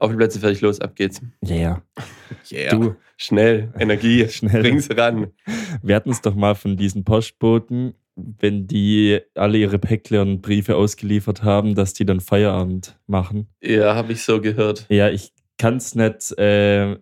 Auf die Plätze, fertig, los, ab geht's. Yeah. Yeah. Du, Schnell, Energie, Schnell. bring's ran. wir hatten es doch mal von diesen Postboten, wenn die alle ihre Päckle und Briefe ausgeliefert haben, dass die dann Feierabend machen. Ja, habe ich so gehört. Ja, ich kann es nicht äh,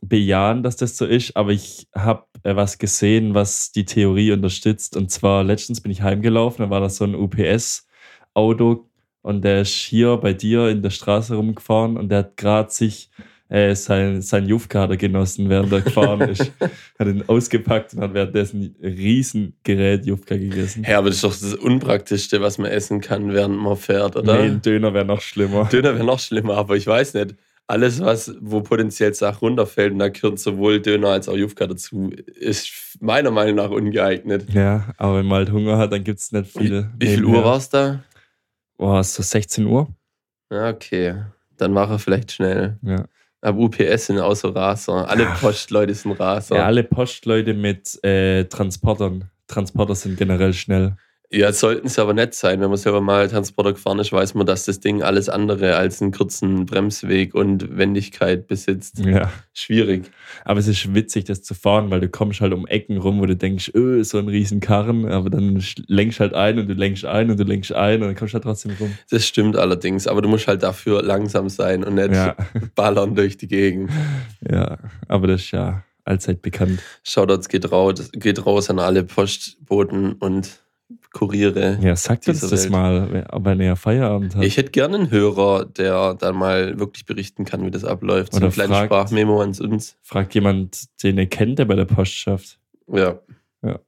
bejahen, dass das so ist, aber ich habe äh, was gesehen, was die Theorie unterstützt. Und zwar letztens bin ich heimgelaufen, da war da so ein UPS-Auto und der ist hier bei dir in der Straße rumgefahren und der hat gerade sich äh, sein, sein Jufkader genossen, während er gefahren ist. hat ihn ausgepackt und hat währenddessen ein Riesengerät Jufka gegessen. Ja, aber das ist doch das Unpraktischste, was man essen kann, während man fährt, oder? Nee, ein Döner wäre noch schlimmer. Döner wäre noch schlimmer, aber ich weiß nicht. Alles, was, wo potenziell Sachen runterfällt, und da gehört sowohl Döner als auch Jufka dazu, ist meiner Meinung nach ungeeignet. Ja, aber wenn man halt Hunger hat, dann gibt es nicht viel. Wie viel Uhr war es da? Boah, ist so 16 Uhr? Okay. Dann mach er vielleicht schnell. Ja. Aber UPS sind auch so Raser. Alle. Postleute sind Raser. Ja, alle Postleute mit äh, Transportern. Transporter sind generell schnell. Ja, sollten sie aber nicht sein. Wenn man selber mal Transporter gefahren ist, weiß man, dass das Ding alles andere als einen kurzen Bremsweg und Wendigkeit besitzt. Ja. Schwierig. Aber es ist witzig, das zu fahren, weil du kommst halt um Ecken rum, wo du denkst, öh, so ein riesen Karren, aber dann lenkst halt ein und du lenkst ein und du lenkst ein und dann kommst du halt trotzdem rum. Das stimmt allerdings, aber du musst halt dafür langsam sein und nicht Ja, ballern durch die Gegend. ja, aber das ist ja allzeit bekannt. Shoutouts geht raus, geht raus an alle Postboten und Kuriere. Ja, sagt uns das Welt. mal, wenn er Feierabend hat. Ich hätte gerne einen Hörer, der dann mal wirklich berichten kann, wie das abläuft. So Oder ein kleines fragt- Sprachmemo an uns. Fragt jemand, den ihr kennt, der bei der Post schafft. Ja. Ja.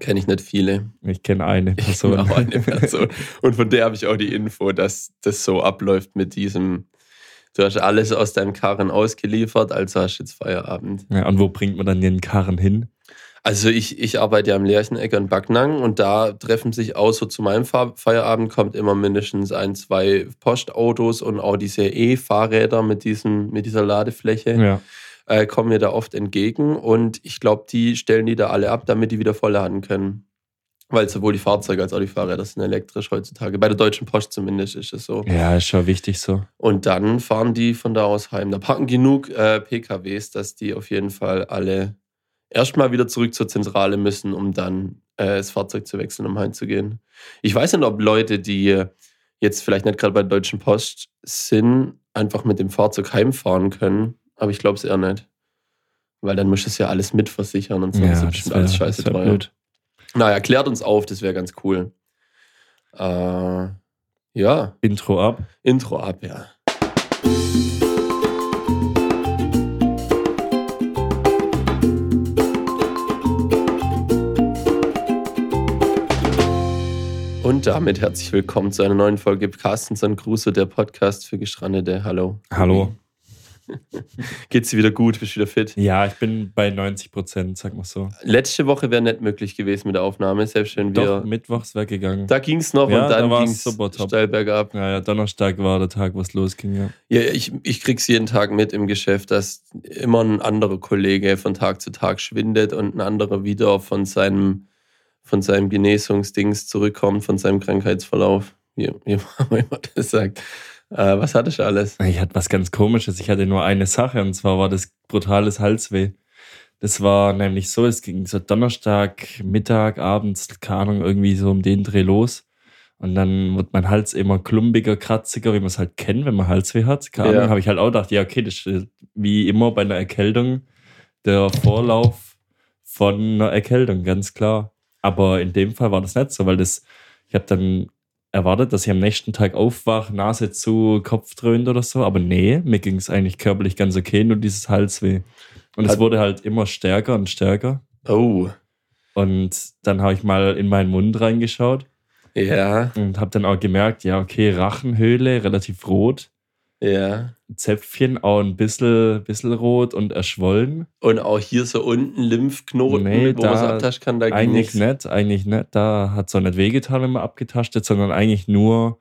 Kenne ich nicht viele. Ich kenne eine Ich Person. kenne auch eine Person. Und von der habe ich auch die Info, dass das so abläuft mit diesem. Du hast alles aus deinem Karren ausgeliefert, also hast du jetzt Feierabend. ja, und wo bringt man dann den Karren hin? Also ich, ich arbeite ja am Lerchenecker in Backnang und da treffen sich auch so zu meinem Feierabend kommt immer mindestens ein, zwei Postautos und auch diese E-Fahrräder mit, diesem, mit dieser Ladefläche Ja. äh, kommen mir da oft entgegen und ich glaube, die stellen die da alle ab, damit die wieder vollladen können. Weil sowohl die Fahrzeuge als auch die Fahrräder sind elektrisch heutzutage. Bei der Deutschen Post zumindest ist es so. ja, ist schon wichtig so. Und dann fahren die von da aus heim. Da packen genug äh, PKWs, dass die auf jeden Fall alle erstmal wieder zurück zur Zentrale müssen, um dann äh, das Fahrzeug zu wechseln, um heimzugehen. Ich weiß nicht, ob Leute, die jetzt vielleicht nicht gerade bei der Deutschen Post sind, einfach mit dem Fahrzeug heimfahren können. Aber ich glaube es eher nicht. Weil dann musst du es ja alles mitversichern und so. das ist das bestimmt wär- alles scheiße das teuer. blöd. Naja, klärt uns auf, das wäre ganz cool. Äh, ja, Intro ab. Intro ab, ja. Und damit herzlich willkommen zu einer neuen Folge Carstens und Grüße, der Podcast für Gestrandete. Hallo. Hallo. Geht's dir wieder gut? Bist du wieder fit? Ja, ich bin bei 90 Prozent, sag mal so. Letzte Woche wäre nicht möglich gewesen mit der Aufnahme, selbst wenn wir. Doch, mittwochs weggegangen. Da ging's noch Ja, und da dann war's ging's super top. steil bergab. Naja, Donnerstag war der Tag, wo es losging, ja. Ja, ich, ich krieg's jeden Tag mit im Geschäft, dass immer ein anderer Kollege von Tag zu Tag schwindet und ein anderer wieder von seinem, von seinem Genesungsdings zurückkommt, von seinem Krankheitsverlauf. Wie, wie man immer das sagt. Äh, was hattest du alles? Ich hatte was ganz komisches. Ich hatte nur eine Sache und zwar war das brutales Halsweh. Das war nämlich so, es ging so Donnerstag, Mittag, abends, keine Ahnung, irgendwie so um den Dreh los. Und dann wird mein Hals immer klumpiger, kratziger, wie man es halt kennt, wenn man Halsweh hat. Keine Ja. Ahnung, habe ich halt auch gedacht, ja, okay, das ist wie immer bei einer Erkältung der Vorlauf von einer Erkältung, ganz klar. Aber in dem Fall war das nicht so, weil das, ich habe dann erwartet, dass ich am nächsten Tag aufwache, Nase zu, Kopf dröhnt oder so. Aber nee, mir ging es eigentlich körperlich ganz okay, nur dieses Halsweh. Und es wurde halt immer stärker und stärker. Oh, Und dann habe ich mal in meinen Mund reingeschaut ja, und habe dann auch gemerkt, ja, okay, Rachenhöhle, relativ rot. Ja. Zäpfchen auch ein bisschen, bisschen rot und erschwollen. Und auch hier so unten Lymphknoten, Nee, wo man so da abtasten kann, da Eigentlich nicht, eigentlich nicht. Da hat es auch nicht wehgetan, wenn man abgetastet, sondern eigentlich nur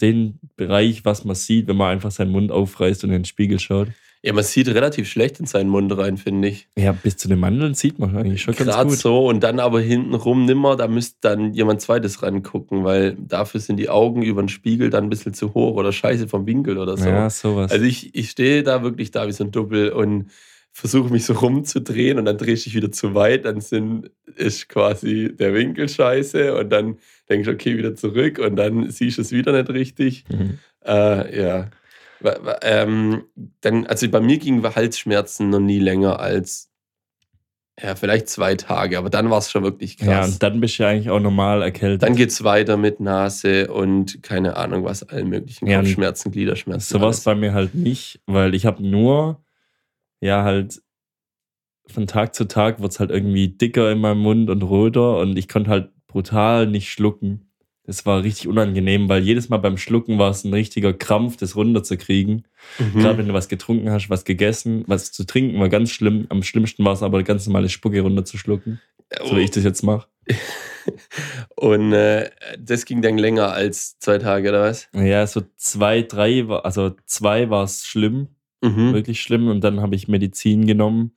den Bereich, was man sieht, wenn man einfach seinen Mund aufreißt und in den Spiegel schaut. Ja, man sieht relativ schlecht in seinen Mund rein, finde ich. Ja, bis zu den Mandeln sieht man eigentlich schon ganz Gerade gut. so und dann aber hintenrum nimmer, da müsste dann jemand zweites rangucken, weil dafür sind die Augen über den Spiegel dann ein bisschen zu hoch oder scheiße vom Winkel oder so. Ja, sowas. Also ich, ich stehe da wirklich da wie so ein Double und versuche mich so rumzudrehen und dann drehe ich dich wieder zu weit, dann sind, ist quasi der Winkel scheiße und dann denke ich, okay, wieder zurück und dann siehst du es wieder nicht richtig. Mhm. Äh, ja. Ähm, dann, also bei mir gingen Halsschmerzen noch nie länger als ja, vielleicht zwei Tage, aber dann war es schon wirklich Ja, krass. und dann bist du ja eigentlich auch normal erkältet. dann geht es weiter mit Nase und keine Ahnung was, allen möglichen Ja, Kopfschmerzen, Gliederschmerzen. Sowas bei mir halt nicht, weil ich habe nur, ja, halt von Tag zu Tag wird es halt irgendwie dicker in meinem Mund und roter und ich konnte halt brutal nicht schlucken. Das war richtig unangenehm, weil jedes Mal beim Schlucken war es ein richtiger Krampf, das runterzukriegen. Mhm. Gerade wenn du was getrunken hast, was gegessen, was zu trinken war ganz schlimm. Am schlimmsten war es aber ganz normale Spucke runterzuschlucken, so wie ich das jetzt mache. Und äh, das ging dann länger als zwei Tage, oder was? Ja, so zwei, drei, war, also zwei war es schlimm, Mhm. wirklich schlimm. Und dann habe ich Medizin genommen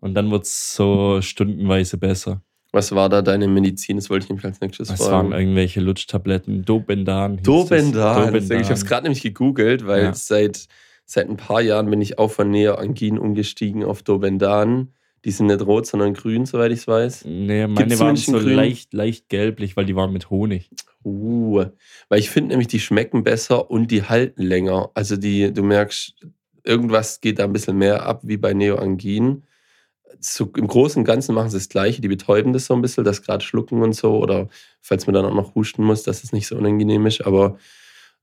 und dann wird es so stundenweise besser. Was war da deine Medizin? Das wollte ich nämlich als nächstes Es waren fragen. irgendwelche Lutschtabletten, Dobendan. Dobendan. das. Ich habe es gerade nämlich gegoogelt, weil Ja. seit, seit ein paar Jahren bin ich auch von Neoangin umgestiegen auf Dobendan. Die sind nicht rot, sondern grün, soweit ich es weiß. Nee, meine Gibt's waren so grün? leicht, leicht gelblich, weil die waren mit Honig. Uh, weil ich finde nämlich, die schmecken besser und die halten länger. Also die, du merkst, irgendwas geht da ein bisschen mehr ab wie bei Neoangin. So, Im Großen und Ganzen machen sie das Gleiche, die betäuben das so ein bisschen, das gerade schlucken und so, oder falls man dann auch noch husten muss, dass es nicht so unangenehm ist, aber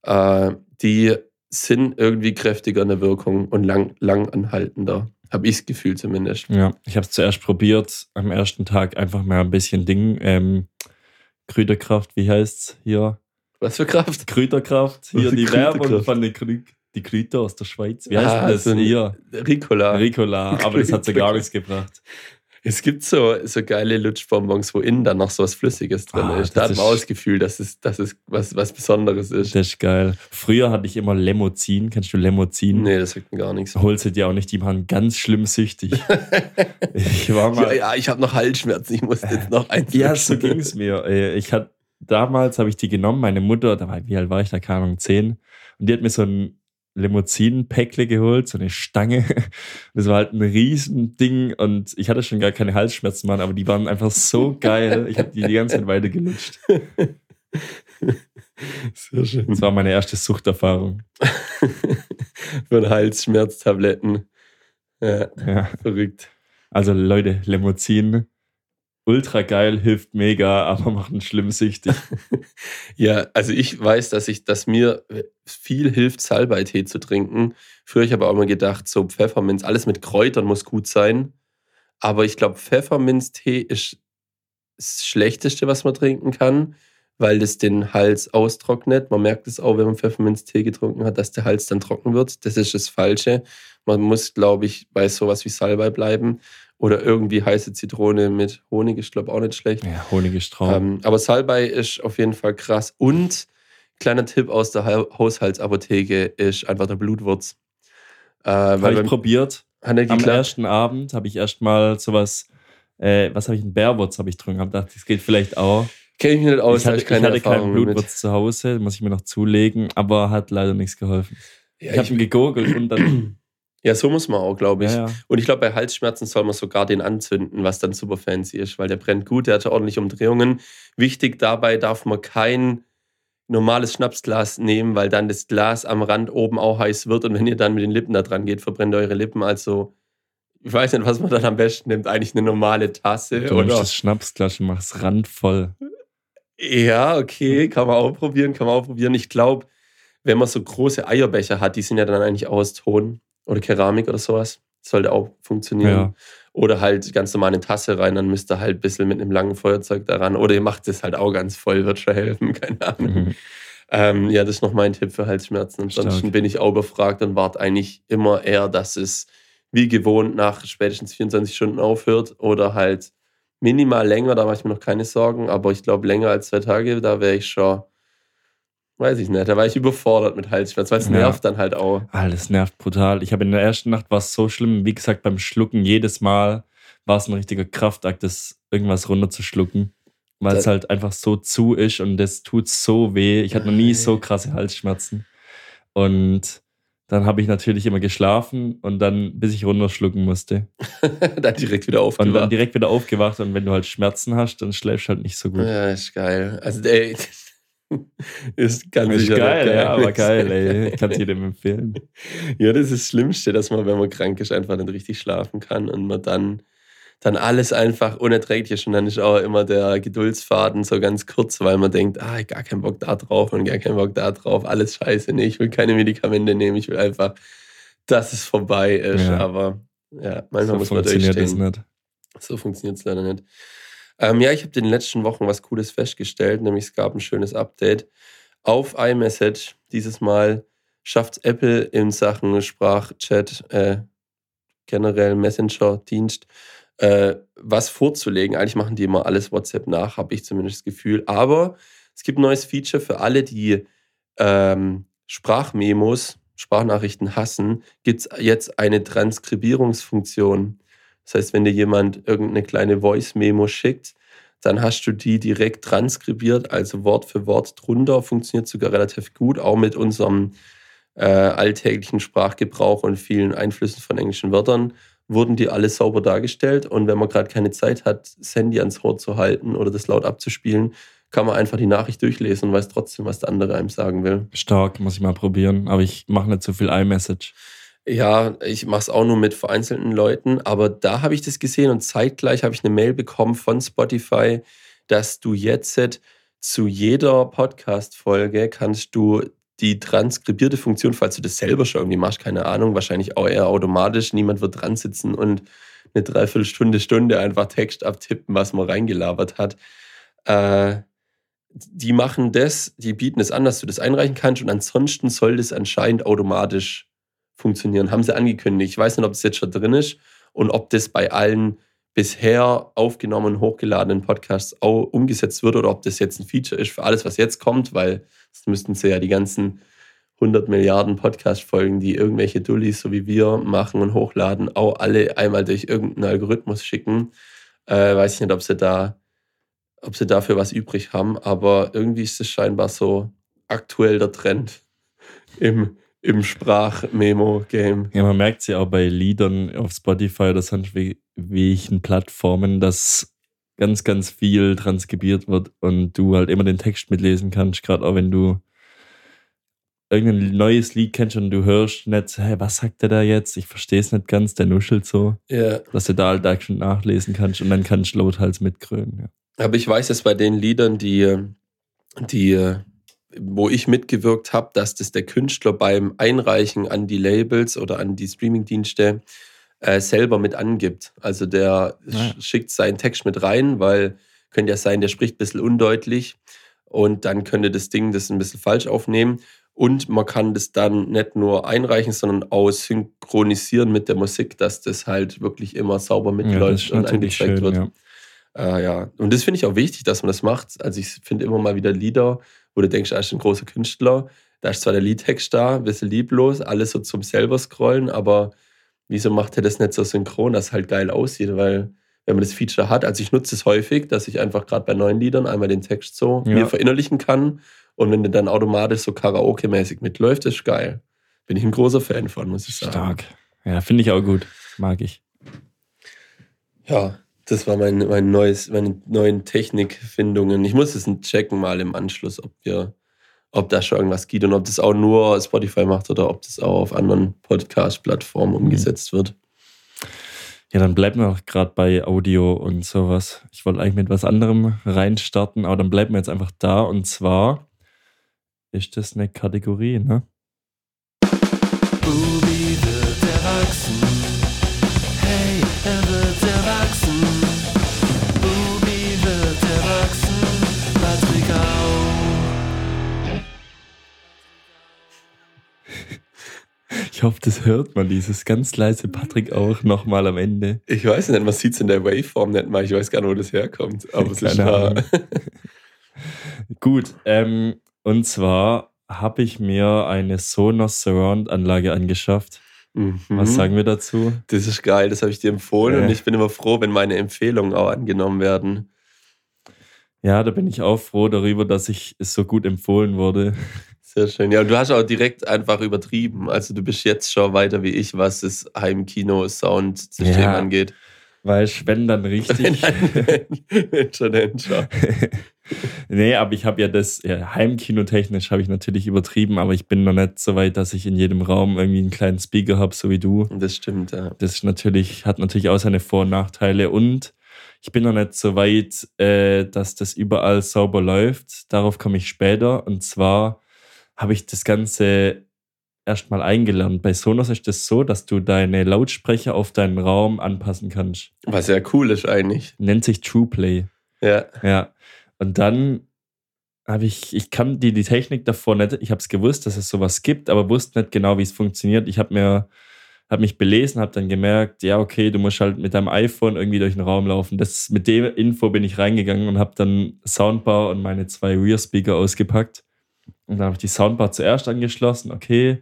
äh, die sind irgendwie kräftiger in der Wirkung und lang, lang anhaltender. Habe ich das Gefühl zumindest. Ja, ich habe es zuerst probiert, am ersten Tag einfach mal ein bisschen Ding, ähm, Krüderkraft, wie heißt's hier? Was für Kraft? Krüderkraft, hier die Krüderkraft. Werbung von den Krü die Krüter aus der Schweiz. Wie Ah, heißt das so hier? Ricola. Ricola, aber das hat so gar nichts gebracht. Es gibt so, so geile Lutschbonbons, wo innen dann noch so was Flüssiges drin Ah, ist. Da hat man Gefühl, dass es, dass es was, was Besonderes ist. Das ist geil. Früher hatte ich immer Lemozin. Kennst du Lemozin? Nee, das sagt mir gar nichts. Holst du dir auch nicht, die waren ganz schlimm süchtig. ich war mal. Ja, ja, ich habe noch Halsschmerzen, ich muss jetzt noch eins. Ja, so ging es mir. Äh, Ich hatte damals habe ich die genommen, meine Mutter, da war, wie alt war ich da, keine Ahnung, zehn, und die hat mir so ein Limousinen-Päckle geholt, so eine Stange. Das war halt ein Riesending und ich hatte schon gar keine Halsschmerzen, Mann, aber die waren einfach so geil. Ich habe die die ganze Zeit weiter gelutscht. Sehr schön. Das war meine erste Suchterfahrung. Für Halsschmerztabletten. Ja, Ja. verrückt. Also Leute, Limousin, ultra geil, hilft mega, aber macht einen schlimm süchtig. Ja, also ich weiß, dass ich, dass mir viel hilft, Salbeitee zu trinken. Früher ich habe auch immer gedacht, so Pfefferminz, alles mit Kräutern muss gut sein. Aber ich glaube, Pfefferminztee ist das Schlechteste, was man trinken kann, weil das den Hals austrocknet. Man merkt es auch, wenn man Pfefferminztee getrunken hat, dass der Hals dann trocken wird. Das ist das Falsche. Man muss, glaube ich, bei sowas wie Salbei bleiben. Oder irgendwie heiße Zitrone mit Honig ist, glaube ich, auch nicht schlecht. Ja, Honig ist Traum. Ähm, aber Salbei ist auf jeden Fall krass. Und kleiner Tipp aus der Ha- Haushaltsapotheke ist einfach der Blutwurz. Äh, habe ich probiert. Am ersten Abend habe ich erstmal sowas, äh, was habe ich, ein Bärwurz habe ich getrunken. Habe gedacht, das geht vielleicht auch. Kenne ich mich nicht aus, ich hatte, ich keine ich hatte keinen Erfahrung Blutwurz mit. zu Hause, muss ich mir noch zulegen, aber hat leider nichts geholfen. Ja, ich habe ihn gegurgelt und dann. ja, so muss man auch, glaube ich. ja, ja. Und ich glaube, bei Halsschmerzen soll man sogar den anzünden, was dann super fancy ist, weil der brennt gut, der hat ordentlich Umdrehungen. Wichtig dabei darf man kein normales Schnapsglas nehmen, weil dann das Glas am Rand oben auch heiß wird und wenn ihr dann mit den Lippen da dran geht, verbrennt ihr eure Lippen. Also, ich weiß nicht, was man dann am besten nimmt. Eigentlich eine normale Tasse Du nimmst oder. das Schnapsglas und machst randvoll. Ja, okay, kann man auch probieren, kann man auch probieren. Ich glaube, wenn man so große Eierbecher hat, die sind ja dann eigentlich aus Ton oder Keramik oder sowas. Sollte auch funktionieren. Ja. Oder halt ganz normal eine Tasse rein, dann müsst ihr halt ein bisschen mit einem langen Feuerzeug daran. Oder ihr macht es halt auch ganz voll, wird schon helfen, keine Ahnung. Mhm. Ähm, ja, das ist noch mein Tipp für Halsschmerzen. Ansonsten Stark. bin ich auch befragt und warte eigentlich immer eher, dass es wie gewohnt nach spätestens 24 Stunden aufhört oder halt minimal länger, da mache ich mir noch keine Sorgen, aber ich glaube länger als zwei Tage, da wäre ich schon, weiß ich nicht. Da war ich überfordert mit Halsschmerz, weil es Ja. nervt dann halt auch. Ah, das nervt brutal. Ich habe in der ersten Nacht war es so schlimm, wie gesagt, beim Schlucken jedes Mal war es ein richtiger Kraftakt, das irgendwas runterzuschlucken, weil es halt einfach so zu ist und das tut so weh. Ich hatte noch nie so krasse Halsschmerzen. Und dann habe ich natürlich immer geschlafen und dann, bis ich runterschlucken musste. dann direkt wieder Und dann aufgewacht. direkt wieder aufgewacht und wenn du halt Schmerzen hast, dann schläfst du halt nicht so gut. Ja, ist geil. Also, ey, ist ganz ist sicher geil, nicht ja, aber geil, ey. Ich kann es jedem empfehlen. Ja, das ist das Schlimmste, dass man, wenn man krank ist, einfach nicht richtig schlafen kann und man dann, dann alles einfach unerträglich ist. Und dann ist auch immer der Geduldsfaden so ganz kurz, weil man denkt, ah, gar keinen Bock da drauf und gar keinen Bock da drauf, alles scheiße, nee, ich will keine Medikamente nehmen, ich will einfach, dass es vorbei ist. Ja. Aber ja, manchmal so muss man funktioniert das durchstehen. nicht. So funktioniert es leider nicht. Ähm, ja, ich habe in den letzten Wochen was Cooles festgestellt, nämlich es gab ein schönes Update auf iMessage. Dieses Mal schafft Apple in Sachen Sprachchat, äh, generell Messenger-Dienst, äh, was vorzulegen. Eigentlich machen die immer alles WhatsApp nach, habe ich zumindest das Gefühl. Aber es gibt ein neues Feature für alle, die ähm, Sprachmemos, Sprachnachrichten hassen, gibt es jetzt eine Transkribierungsfunktion. Das heißt, wenn dir jemand irgendeine kleine Voice-Memo schickt, dann hast du die direkt transkribiert, also Wort für Wort drunter. Funktioniert sogar relativ gut, auch mit unserem äh, alltäglichen Sprachgebrauch und vielen Einflüssen von englischen Wörtern wurden die alle sauber dargestellt. Und wenn man gerade keine Zeit hat, das Handy ans Ohr zu halten oder das laut abzuspielen, kann man einfach die Nachricht durchlesen und weiß trotzdem, was der andere einem sagen will. Stark, muss ich mal probieren. Aber ich mache nicht so viel iMessage. Ja, ich mache es auch nur mit vereinzelten Leuten, aber da habe ich das gesehen und zeitgleich habe ich eine Mail bekommen von Spotify, dass du jetzt zu jeder Podcast-Folge kannst du die transkribierte Funktion, falls du das selber schon irgendwie machst, keine Ahnung, wahrscheinlich auch eher automatisch, niemand wird dran sitzen und eine Dreiviertelstunde, Stunde einfach Text abtippen, was man reingelabert hat. Äh, die machen das, die bieten es an, dass du das einreichen kannst und ansonsten soll das anscheinend automatisch funktionieren. Haben sie angekündigt. Ich weiß nicht, ob das jetzt schon drin ist und ob das bei allen bisher aufgenommenen, hochgeladenen Podcasts auch umgesetzt wird oder ob das jetzt ein Feature ist für alles, was jetzt kommt, weil das müssten sie ja die ganzen 100 Milliarden Podcast-Folgen, die irgendwelche Dullis so wie wir machen und hochladen, auch alle einmal durch irgendeinen Algorithmus schicken. Äh, weiß ich nicht, ob sie da, ob sie dafür was übrig haben, aber irgendwie ist es scheinbar so aktuell der Trend im, im Sprachmemo-Game. Ja, man merkt es ja auch bei Liedern auf Spotify wie- welchen Plattformen, dass ganz, ganz viel transkribiert wird und du halt immer den Text mitlesen kannst, gerade auch wenn du irgendein neues Lied kennst und du hörst nicht, hey, was sagt der da jetzt? Ich verstehe es nicht ganz, der nuschelt so, Ja. dass du da halt da schon nachlesen kannst und dann kannst du lauthals mitgrönen. Ja. Aber ich weiß es bei den Liedern, die, die, wo ich mitgewirkt habe, dass das der Künstler beim Einreichen an die Labels oder an die Streamingdienste äh, selber mit angibt. Also der Ah ja. sch- schickt seinen Text mit rein, weil könnte ja sein, der spricht ein bisschen undeutlich und dann könnte das Ding das ein bisschen falsch aufnehmen. Und man kann das dann nicht nur einreichen, sondern auch synchronisieren mit der Musik, dass das halt wirklich immer sauber Ja, mitläuft ist und angezeigt schön, wird. ja. Äh, ja, und das finde ich auch wichtig, dass man das macht. Also ich finde immer mal wieder Lieder, wo du denkst, er ist ein großer Künstler. Da ist zwar der Liedtext da, ein bisschen lieblos, alles so zum selber scrollen, aber wieso macht er das nicht so synchron, dass es halt geil aussieht? Weil wenn man das Feature hat, also ich nutze es häufig, dass ich einfach gerade bei neuen Liedern einmal den Text so Ja. mir verinnerlichen kann und wenn der dann automatisch so Karaoke-mäßig mitläuft, ist geil. Bin ich ein großer Fan von, muss ich sagen. Stark. Ja, finde ich auch gut. Mag ich. Ja, das war mein, mein neues, meine neuen Technikfindungen. Ich muss es checken mal im Anschluss, ob wir, ob da schon irgendwas geht und ob das auch nur Spotify macht oder ob das auch auf anderen Podcast-Plattformen umgesetzt wird. Ja, dann bleiben wir auch gerade bei Audio und sowas. Ich wollte eigentlich mit was anderem reinstarten, aber dann bleiben wir jetzt einfach da. Und zwar ist das eine Kategorie, ne? Bubi wird erwachsen. Ich hoffe, das hört man, dieses ganz leise Patrick auch nochmal am Ende. Ich weiß nicht, man sieht es in der Waveform nicht mal. Ich weiß gar nicht, wo das herkommt. Aber es ist. Ahnung. Gut, ähm, Und zwar habe ich mir eine Sonos Surround Anlage angeschafft. Mhm. Was sagen wir dazu? Das ist geil, das habe ich dir empfohlen Äh. und ich bin immer froh, wenn meine Empfehlungen auch angenommen werden. Ja, da bin ich auch froh darüber, dass ich es so gut empfohlen wurde. Sehr schön. Ja, und du hast auch direkt einfach übertrieben. Also du bist jetzt schon weiter wie ich, was das Heimkino-Sound-System Ja. angeht. Weil wenn dann richtig. Wenn schon, wenn schon. nee, aber ich habe ja das, ja, heimkinotechnisch habe ich natürlich übertrieben, aber ich bin noch nicht so weit, dass ich in jedem Raum irgendwie einen kleinen Speaker habe, so wie du. Das stimmt, ja. Das natürlich, hat natürlich auch seine Vor- und Nachteile und ich bin noch nicht so weit, äh, dass das überall sauber läuft. Darauf komme ich später. Und zwar habe ich das Ganze erstmal eingelernt. Bei Sonos ist das so, dass du deine Lautsprecher auf deinen Raum anpassen kannst. Was ja cool ist eigentlich. Nennt sich TruePlay. Ja. Ja. Und dann habe ich, ich kann die, die Technik davor nicht, ich habe es gewusst, dass es sowas gibt, aber wusste nicht genau, wie es funktioniert. Ich habe mir, habe mich belesen, habe dann gemerkt, ja, okay, du musst halt mit deinem iPhone irgendwie durch den Raum laufen. Das, mit dem Info bin ich reingegangen und habe dann Soundbar und meine zwei Rear-Speaker ausgepackt. Und dann habe ich die Soundbar zuerst angeschlossen, okay,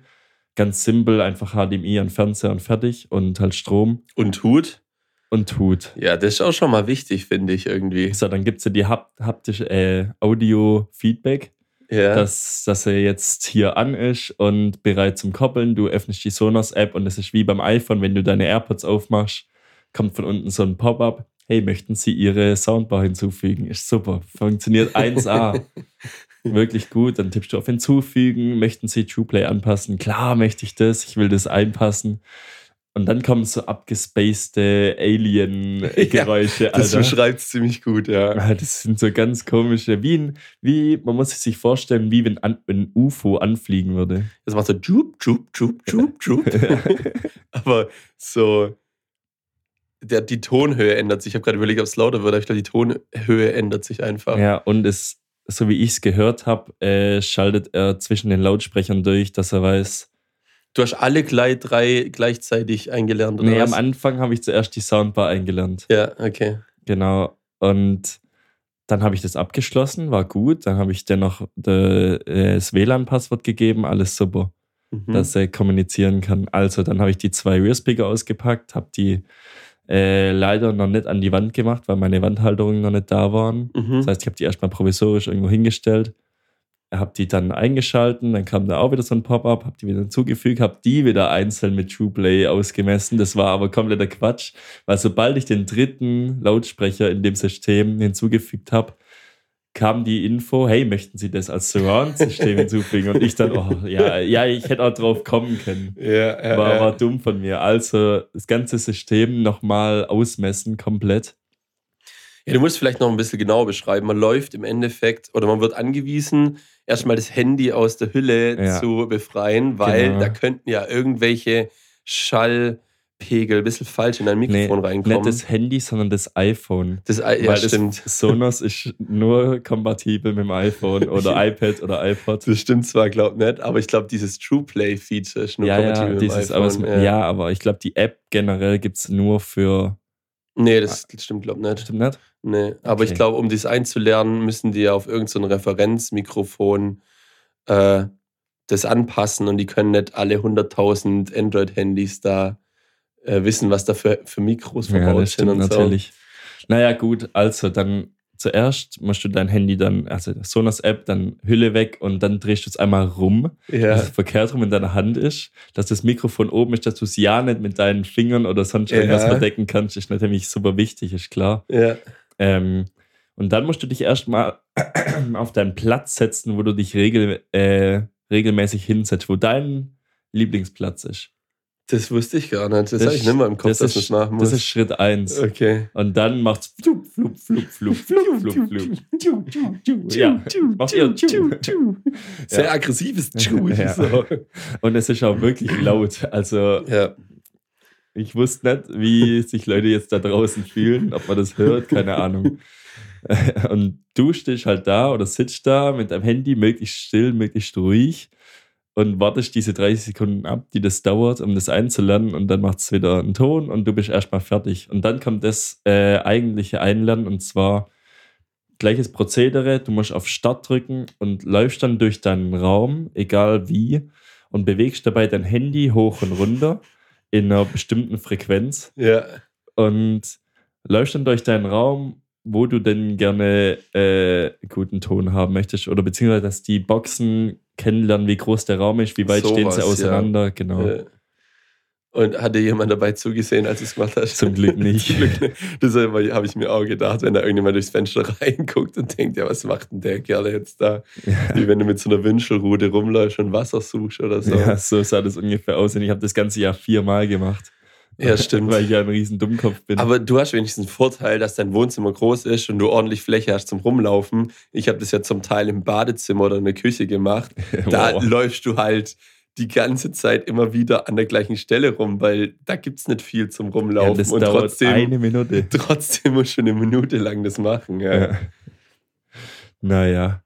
ganz simpel, einfach HDMI an Fernseher und fertig und halt Strom Und Hut? und tut. Ja, das ist auch schon mal wichtig, finde ich irgendwie. So, dann gibt es ja die hap haptische äh, Audio-Feedback, Ja. dass, dass er jetzt hier an ist und bereit zum Koppeln. Du öffnest die Sonos-App und es ist wie beim iPhone, wenn du deine AirPods aufmachst, kommt von unten so ein Pop-up. Hey, möchten Sie Ihre Soundbar hinzufügen? Ist super. Funktioniert 1A. Wirklich gut. Dann tippst du auf Hinzufügen. Möchten Sie TruePlay anpassen? Klar, möchte ich das. Ich will das einpassen. Und dann kommen so abgespacede Alien-Geräusche. das Alter. beschreibt es ziemlich gut, ja. Ah, Das sind so ganz komische, wie, ein, wie man muss sich vorstellen, wie wenn an, ein UFO anfliegen würde. Das macht so Jup, Jup, Jup, Jup, Jup. Aber so, der, die Tonhöhe ändert sich. Ich habe gerade überlegt, ob es lauter wird, aber ich glaube, die Tonhöhe ändert sich einfach. ja, und es, so wie ich es gehört habe, äh, schaltet er zwischen den Lautsprechern durch, dass er weiß. Du hast alle gleich drei gleichzeitig eingelernt, oder Nee, was? am Anfang habe ich zuerst die Soundbar eingelernt. Ja, okay. Genau. Und dann habe ich das abgeschlossen, war gut. Dann habe ich dir noch de, äh, das WLAN-Passwort gegeben, alles super. Mhm. dass er kommunizieren kann. Also, dann habe ich die zwei Rear-Speaker ausgepackt, habe die äh, leider noch nicht an die Wand gemacht, weil meine Wandhalterungen noch nicht da waren. mhm. Das heißt, ich habe die erstmal provisorisch irgendwo hingestellt, habe die dann eingeschalten, dann kam da auch wieder so ein Pop-up, habe die wieder hinzugefügt, habe die wieder einzeln mit TruePlay ausgemessen. Das war aber kompletter Quatsch, weil sobald ich den dritten Lautsprecher in dem System hinzugefügt habe, kam die Info, hey, möchten Sie das als Surround-System hinzufügen? Und ich dann, oh, ja, ja, ich hätte auch drauf kommen können. ja, ja, War, war dumm von mir. Also das ganze System nochmal ausmessen komplett. Ja, du musst vielleicht noch ein bisschen genauer beschreiben. Man läuft im Endeffekt oder man wird angewiesen, erstmal das Handy aus der Hülle Ja. zu befreien, weil Genau. da könnten ja irgendwelche Schallpegel ein bisschen falsch in ein Mikrofon reinkommen. Nicht das Handy, sondern das iPhone. das, ja, Weil stimmt. das Sonos ist nur kompatibel mit dem iPhone oder iPad oder iPod. Das stimmt zwar, glaub nicht, aber ich glaube, dieses TruePlay-Feature ist nur Ja, kompatibel ja, mit dem iPhone. aber es, ja. aber ich glaube, die App generell gibt es nur für. Nee, das stimmt, glaub nicht. Stimmt nicht? Nee, aber ich Okay. glaube, um das einzulernen, müssen die ja auf irgendein so Referenzmikrofon äh, das anpassen und die können nicht alle 100.000 Android-Handys da äh, wissen, was da für, für Mikros Ja, verbaut das sind und natürlich. Naja, gut, also dann zuerst musst du dein Handy dann, also Sonos-App, dann Hülle weg und dann drehst du es einmal rum, so. dass Ja, es verkehrt rum in deiner Hand ist, dass das Mikrofon oben ist, dass du es ja nicht mit deinen Fingern oder sonst irgendwas Ja. verdecken kannst, ist natürlich super wichtig, ist klar. ja. Ähm, und dann musst du dich erstmal auf deinen Platz setzen, wo du dich regel, äh, regelmäßig hinsetzt, wo dein Lieblingsplatz ist. Das wusste ich gar nicht. Das, habe ich nicht mehr im Kopf, das dass man ist, es machen muss. Das ist Schritt 1. okay. Und dann macht's flup, flup, flup, flup, flup, flup, flup. Ja, macht ihr Sehr aggressives Tschu. Ja. So. Und es ist auch wirklich laut. Also Ja. ich wusste nicht, wie sich Leute jetzt da draußen fühlen, ob man das hört, keine Ahnung. Und du stehst halt da oder sitzt da mit deinem Handy, möglichst still, möglichst ruhig und wartest diese 30 Sekunden ab, die das dauert, um das einzulernen und dann macht es wieder einen Ton und du bist erstmal fertig. Und dann kommt das äh, eigentliche Einlernen und zwar gleiches Prozedere. Du musst auf Start drücken und läufst dann durch deinen Raum, egal wie, und bewegst dabei dein Handy hoch und runter in einer bestimmten Frequenz Ja. und läufst dann durch deinen Raum, wo du denn gerne äh, guten Ton haben möchtest oder beziehungsweise dass die Boxen kennenlernen, wie groß der Raum ist, wie weit stehen sie Sowas, ja. auseinander, genau. Ja. Und hatte jemand dabei zugesehen, als du es gemacht hast? Zum Glück nicht. Zum Glück nicht. Das habe ich mir auch gedacht, wenn da irgendjemand durchs Fenster reinguckt und denkt, ja, was macht denn der Kerl jetzt da? Wie wenn du mit so einer Wünschelrute rumläufst und Wasser suchst oder so. Ja, so sah das ungefähr aus. Und ich habe das ganze Jahr viermal gemacht. Ja, stimmt. Weil ich ja ein riesen Dummkopf bin. Aber du hast wenigstens einen Vorteil, dass dein Wohnzimmer groß ist und du ordentlich Fläche hast zum Rumlaufen. Ich habe das ja zum Teil im Badezimmer oder in der Küche gemacht. Da Wow. läufst du halt die ganze Zeit immer wieder an der gleichen Stelle rum, weil da gibt es nicht viel zum ja, Rumlaufen. das und dauert trotzdem, eine Minute. trotzdem musst du eine Minute lang das machen. Ja. Ja. Naja.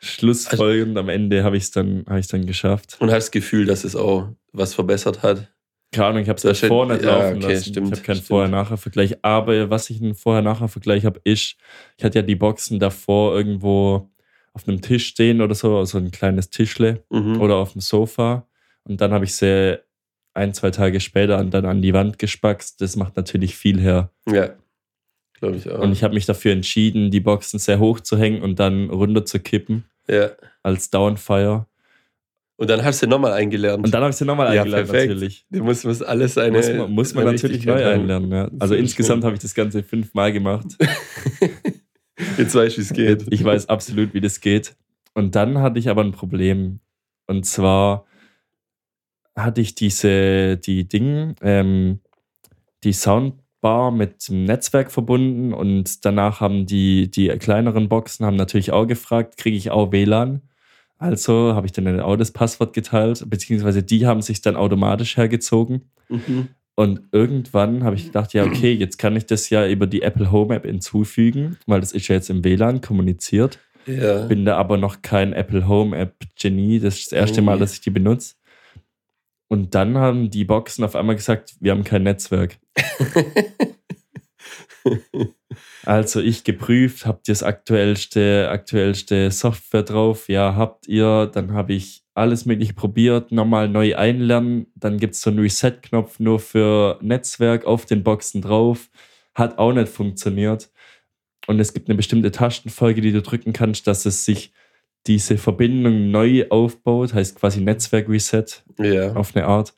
Schlussfolgernd am Ende habe ich es dann, hab dann geschafft. Und hast das Gefühl, dass es auch was verbessert hat. Keine Ahnung, ich habe es nicht ja, laufen okay, lassen. stimmt, ich habe keinen. Vorher-Nachher-Vergleich. Aber was ich einen Vorher-Nachher-Vergleich habe, ist, ich hatte ja die Boxen davor irgendwo auf einem Tisch stehen oder so, also ein kleines Tischle Mhm. oder auf dem Sofa. Und dann habe ich sie ein, zwei Tage später an- dann an die Wand gespackst. Das macht natürlich viel her. Ja, glaube ich auch. Und ich habe mich dafür entschieden, die Boxen sehr hoch zu hängen und dann runter zu kippen ja. als Downfire. Und dann hast du nochmal eingelernt. Und dann habe ich sie nochmal Ja, eingelernt, perfekt. natürlich. Du musst, musst alles eine. Muss man, muss man natürlich neu einlernen. Ja. Also insgesamt habe ich das Ganze fünfmal gemacht. Jetzt weißt du, wie es geht. Ich weiß absolut, wie das geht. Und dann hatte ich aber ein Problem. Und zwar hatte ich diese, die Dinge, ähm, die Soundbar mit dem Netzwerk verbunden und danach haben die, die kleineren Boxen haben natürlich auch gefragt, kriege ich auch WLAN? Also habe ich dann auch das Passwort geteilt, beziehungsweise die haben sich dann automatisch hergezogen. Mhm. Und irgendwann habe ich gedacht, ja, okay, jetzt kann ich das ja über die Apple Home App hinzufügen, weil das ist ja jetzt im WLAN kommuniziert. Ja. Bin da aber noch kein Apple Home App Genie. Das ist das erste Oh. Mal, dass ich die benutze. Und dann haben die Boxen auf einmal gesagt, wir haben kein Netzwerk. Also ich geprüft, habt ihr das aktuellste, aktuellste Software drauf? Ja, habt ihr. Dann habe ich alles mögliche probiert, nochmal neu einlernen. Dann gibt es so einen Reset-Knopf nur für Netzwerk auf den Boxen drauf. Hat auch nicht funktioniert. Und es gibt eine bestimmte Tastenfolge, die du drücken kannst, dass es sich diese Verbindung neu aufbaut, heißt quasi Netzwerk-Reset ja. auf eine Art.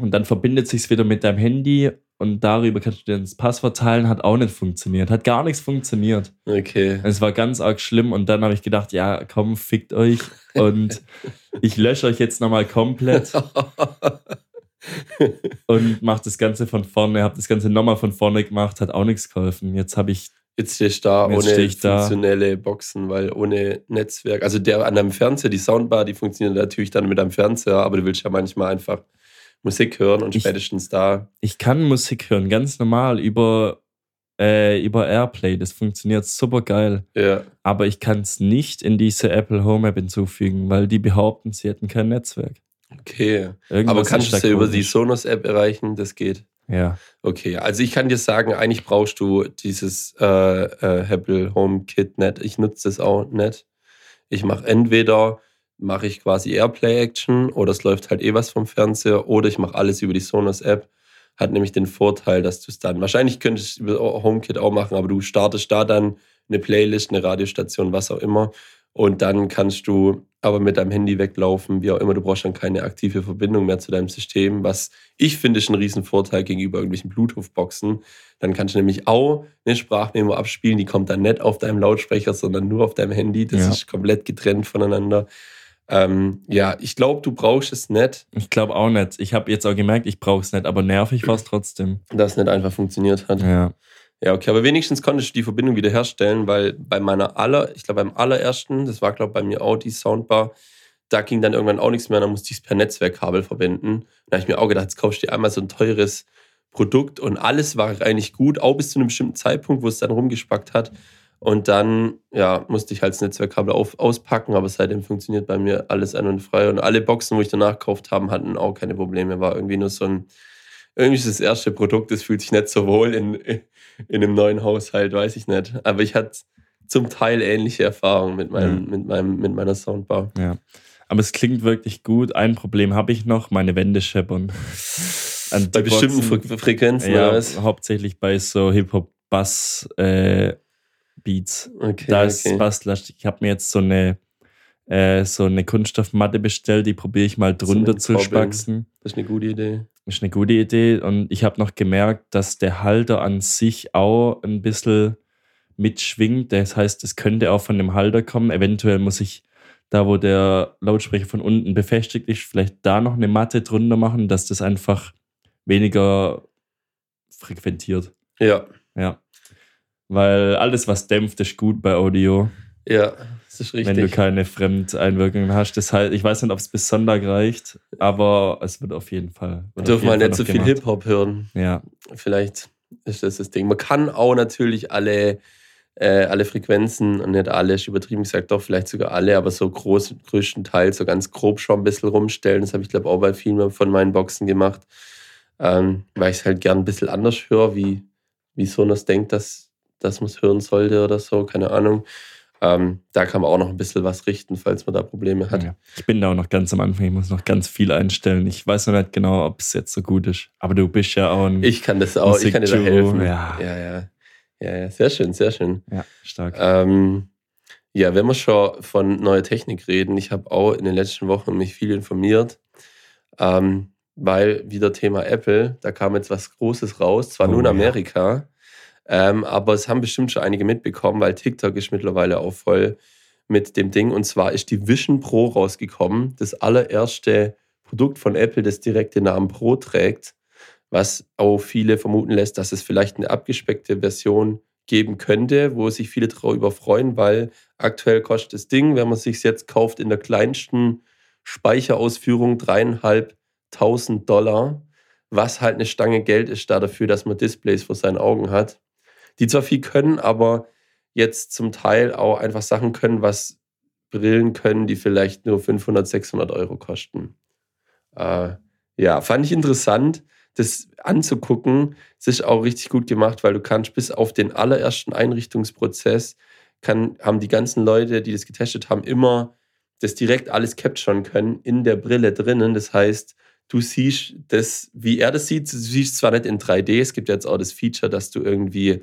Und dann verbindet sich wieder mit deinem Handy und darüber kannst du dir das Passwort teilen, hat auch nicht funktioniert, hat gar nichts funktioniert. Okay. Es war ganz arg schlimm und dann habe ich gedacht, ja, komm, fickt euch und ich lösche euch jetzt nochmal komplett und mache das Ganze von vorne, habe das Ganze nochmal von vorne gemacht, hat auch nichts geholfen. Jetzt habe ich, Jetzt stehst du da Jetzt ohne ich da. funktionelle Boxen, weil ohne Netzwerk, also der an deinem Fernseher, die Soundbar, die funktioniert natürlich dann mit deinem Fernseher, aber du willst ja manchmal einfach Musik hören und Ich- spätestens da. ich kann Musik hören, ganz normal über, äh, über Airplay, das funktioniert super geil. Ja. Aber ich kann es nicht in diese Apple Home App hinzufügen, weil die behaupten, sie hätten kein Netzwerk. Okay. Irgendwas aber kannst du es ja über die komisch. Sonos-App erreichen? Das geht. Ja. Okay, also ich kann dir sagen, eigentlich brauchst du dieses äh, äh, Apple Home Kit nicht. Ich nutze das auch nicht. Ich mache entweder mache ich quasi Airplay Action oder es läuft halt eh was vom Fernseher oder ich mache alles über die Sonos App. Hat nämlich den Vorteil, dass du es dann wahrscheinlich könntest du es über HomeKit auch machen, aber du startest da dann eine Playlist, eine Radiostation, was auch immer und dann kannst du aber mit deinem Handy weglaufen, wie auch immer. Du brauchst dann keine aktive Verbindung mehr zu deinem System, was ich finde, ist ein Riesenvorteil gegenüber irgendwelchen Bluetooth-Boxen. Dann kannst du nämlich auch eine Sprachmemo abspielen, die kommt dann nicht auf deinem Lautsprecher, sondern nur auf deinem Handy. Das Ja. ist komplett getrennt voneinander. Ähm, ja, ich glaube, du brauchst es nicht, Ich glaube auch nicht. Ich habe jetzt auch gemerkt, ich brauche es nicht, aber nervig war es trotzdem. dass es nicht einfach funktioniert hat. Ja. Ja, okay, aber wenigstens konntest du die Verbindung wiederherstellen, weil bei meiner aller, ich glaube beim allerersten, das war glaube ich bei mir auch die Soundbar, da ging dann irgendwann auch nichts mehr, dann musste ich es per Netzwerkkabel verwenden. Da habe ich mir auch gedacht, jetzt kaufst du dir einmal so ein teures Produkt und alles war eigentlich gut, auch bis zu einem bestimmten Zeitpunkt, wo es dann rumgespackt hat. Und dann, ja, musste ich halt das Netzwerkkabel auf, auspacken, aber seitdem funktioniert bei mir alles ein und frei. Und alle Boxen, wo ich danach gekauft habe, hatten auch keine Probleme. War irgendwie nur so ein, irgendwie ist das erste Produkt, das fühlt sich nicht so wohl in, in einem neuen Haushalt, weiß ich nicht. Aber ich hatte zum Teil ähnliche Erfahrungen mit, meinem, mit, meinem, mit meiner Soundbar. Ja. Aber es klingt wirklich gut. Ein Problem habe ich noch, meine Wände scheppern. Bei bestimmten Boxen- Fre Frequenzen ja, hauptsächlich bei so Hip-Hop-Bass-Beats. Okay, da ist okay. basslastig. Ich habe mir jetzt so eine, äh, so eine Kunststoffmatte bestellt, die probiere ich mal drunter mit zu spaxen. Das ist eine gute Idee. Ist eine gute Idee. Und ich habe noch gemerkt, dass der Halter an sich auch ein bisschen mitschwingt. Das heißt, es könnte auch von dem Halter kommen. Eventuell muss ich da, wo der Lautsprecher von unten befestigt ist, vielleicht da noch eine Matte drunter machen, dass das einfach weniger frequentiert. Ja, Ja. Weil alles, was dämpft, ist gut bei Audio, ja, das ist richtig. wenn du keine Fremdeinwirkungen hast. Das heißt, ich weiß nicht, ob es bis Sonntag reicht, aber es wird auf jeden Fall. Dürfen wir nicht so viel. Hip-Hop hören. Ja, Vielleicht ist das das Ding. Man kann auch natürlich alle, äh, alle Frequenzen, und nicht alle, ist übertrieben gesagt, doch vielleicht sogar alle, aber so groß, größtenteils so ganz grob schon ein bisschen rumstellen. Das habe ich, glaube auch bei vielen von meinen Boxen gemacht, ähm, weil ich es halt gern ein bisschen anders höre, wie, wie Sonos denkt, dass, dass man es hören sollte oder so, keine Ahnung. Ähm, da kann man auch noch ein bisschen was richten, falls man da Probleme hat. ja. Ich bin da auch noch ganz am Anfang. Ich muss noch ganz viel einstellen. Ich weiß noch nicht genau, ob es jetzt so gut ist. Aber du bist ja auch ein. Ich kann das auch, ich kann dir da helfen. ja. ja, ja. Ja, ja, sehr schön, sehr schön. ja, stark. Ähm, ja, wenn wir schon von neuer Technik reden, ich habe auch in den letzten Wochen mich viel informiert, ähm, weil wieder Thema Apple, da kam jetzt was Großes raus, zwar Oh, nur in ja. Amerika, ähm, aber es haben bestimmt schon einige mitbekommen, weil TikTok ist mittlerweile auch voll mit dem Ding. Und zwar ist die Vision Pro rausgekommen, das allererste Produkt von Apple, das direkt den Namen Pro trägt, was auch viele vermuten lässt, dass es vielleicht eine abgespeckte Version geben könnte, wo sich viele darüber freuen, weil aktuell kostet das Ding, wenn man es sich jetzt kauft, in der kleinsten Speicherausführung dreieinhalbtausend Dollar, was halt eine Stange Geld ist da dafür, dass man Displays vor seinen Augen hat, die zwar viel können, aber jetzt zum Teil auch einfach Sachen können, was Brillen können, die vielleicht nur 500, 600 Euro kosten. Äh, ja, fand ich interessant, das anzugucken. Es ist auch richtig gut gemacht, weil du kannst bis auf den allerersten Einrichtungsprozess, kann, haben die ganzen Leute, die das getestet haben, immer das direkt alles capturen können in der Brille drinnen. Das heißt, du siehst das, wie er das sieht, du siehst zwar nicht in 3D, es gibt jetzt auch das Feature, dass du irgendwie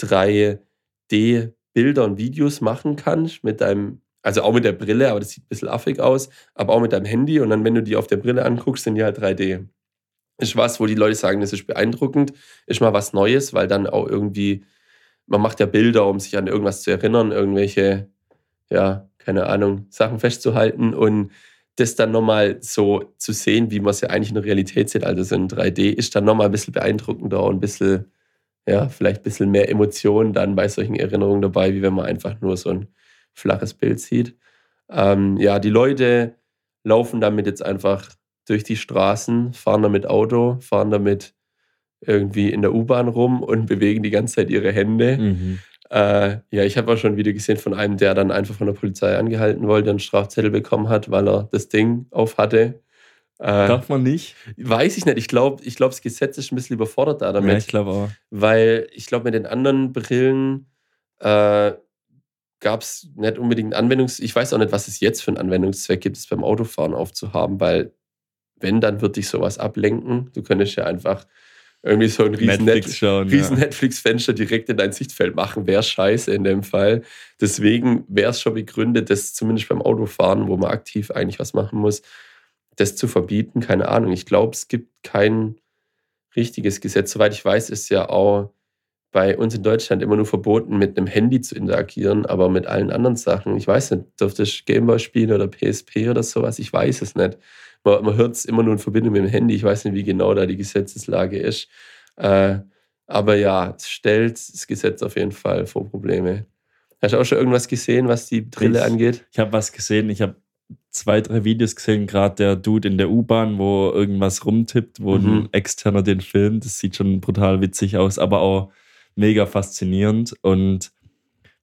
3D-Bilder und Videos machen kannst mit deinem, also auch mit der Brille, aber das sieht ein bisschen affig aus, aber auch mit deinem Handy und dann, wenn du die auf der Brille anguckst, sind die halt 3D. Ist was, wo die Leute sagen, das ist beeindruckend, ist mal was Neues, weil dann auch irgendwie, man macht ja Bilder, um sich an irgendwas zu erinnern, irgendwelche, ja, keine Ahnung, Sachen festzuhalten und das dann nochmal so zu sehen, wie man es ja eigentlich in der Realität sieht, also so in 3D, ist dann nochmal ein bisschen beeindruckender und ein bisschen, ja, vielleicht ein bisschen mehr Emotionen dann bei solchen Erinnerungen dabei, wie wenn man einfach nur so ein flaches Bild sieht. Ähm, ja, die Leute laufen damit jetzt einfach durch die Straßen, fahren damit Auto, fahren damit irgendwie in der U-Bahn rum und bewegen die ganze Zeit ihre Hände. Mhm. Äh, ja, ich habe auch schon ein Video gesehen von einem, der dann einfach von der Polizei angehalten wollte und einen Strafzettel bekommen hat, weil er das Ding auf hatte. Äh, Darf man nicht? weiß ich nicht. Ich glaube, ich glaub, das Gesetz ist ein bisschen überfordert da damit. Ja, ich glaube auch. weil ich glaube, mit den anderen Brillen äh, gab es nicht unbedingt einen Anwendungs... Ich weiß auch nicht, was es jetzt für einen Anwendungszweck gibt, es beim Autofahren aufzuhaben, weil wenn, dann wird dich sowas ablenken. Du könntest ja einfach irgendwie so ein riesen, Netflix Net riesen ja. Netflix-Fenster direkt in dein Sichtfeld machen. Wäre scheiße in dem Fall. Deswegen wäre es schon begründet, das zumindest beim Autofahren, wo man aktiv eigentlich was machen muss, das zu verbieten. Keine Ahnung. Ich glaube, es gibt kein richtiges Gesetz. Soweit ich weiß, ist ja auch bei uns in Deutschland immer nur verboten, mit einem Handy zu interagieren, aber mit allen anderen Sachen. Ich weiß nicht, dürfte ich Gameboy spielen oder PSP oder sowas? Ich weiß es nicht. Man, man hört es immer nur in Verbindung mit dem Handy. Ich weiß nicht, wie genau da die Gesetzeslage ist. Äh, aber ja, es stellt das Gesetz auf jeden Fall vor Probleme. Hast du auch schon irgendwas gesehen, was die Brille Ich- angeht? Ich habe was gesehen, ich habe zwei, drei Videos gesehen, gerade der Dude in der U-Bahn, wo irgendwas rumtippt, wo Mhm. ein Externer den filmt. Das sieht schon brutal witzig aus, aber auch mega faszinierend. Und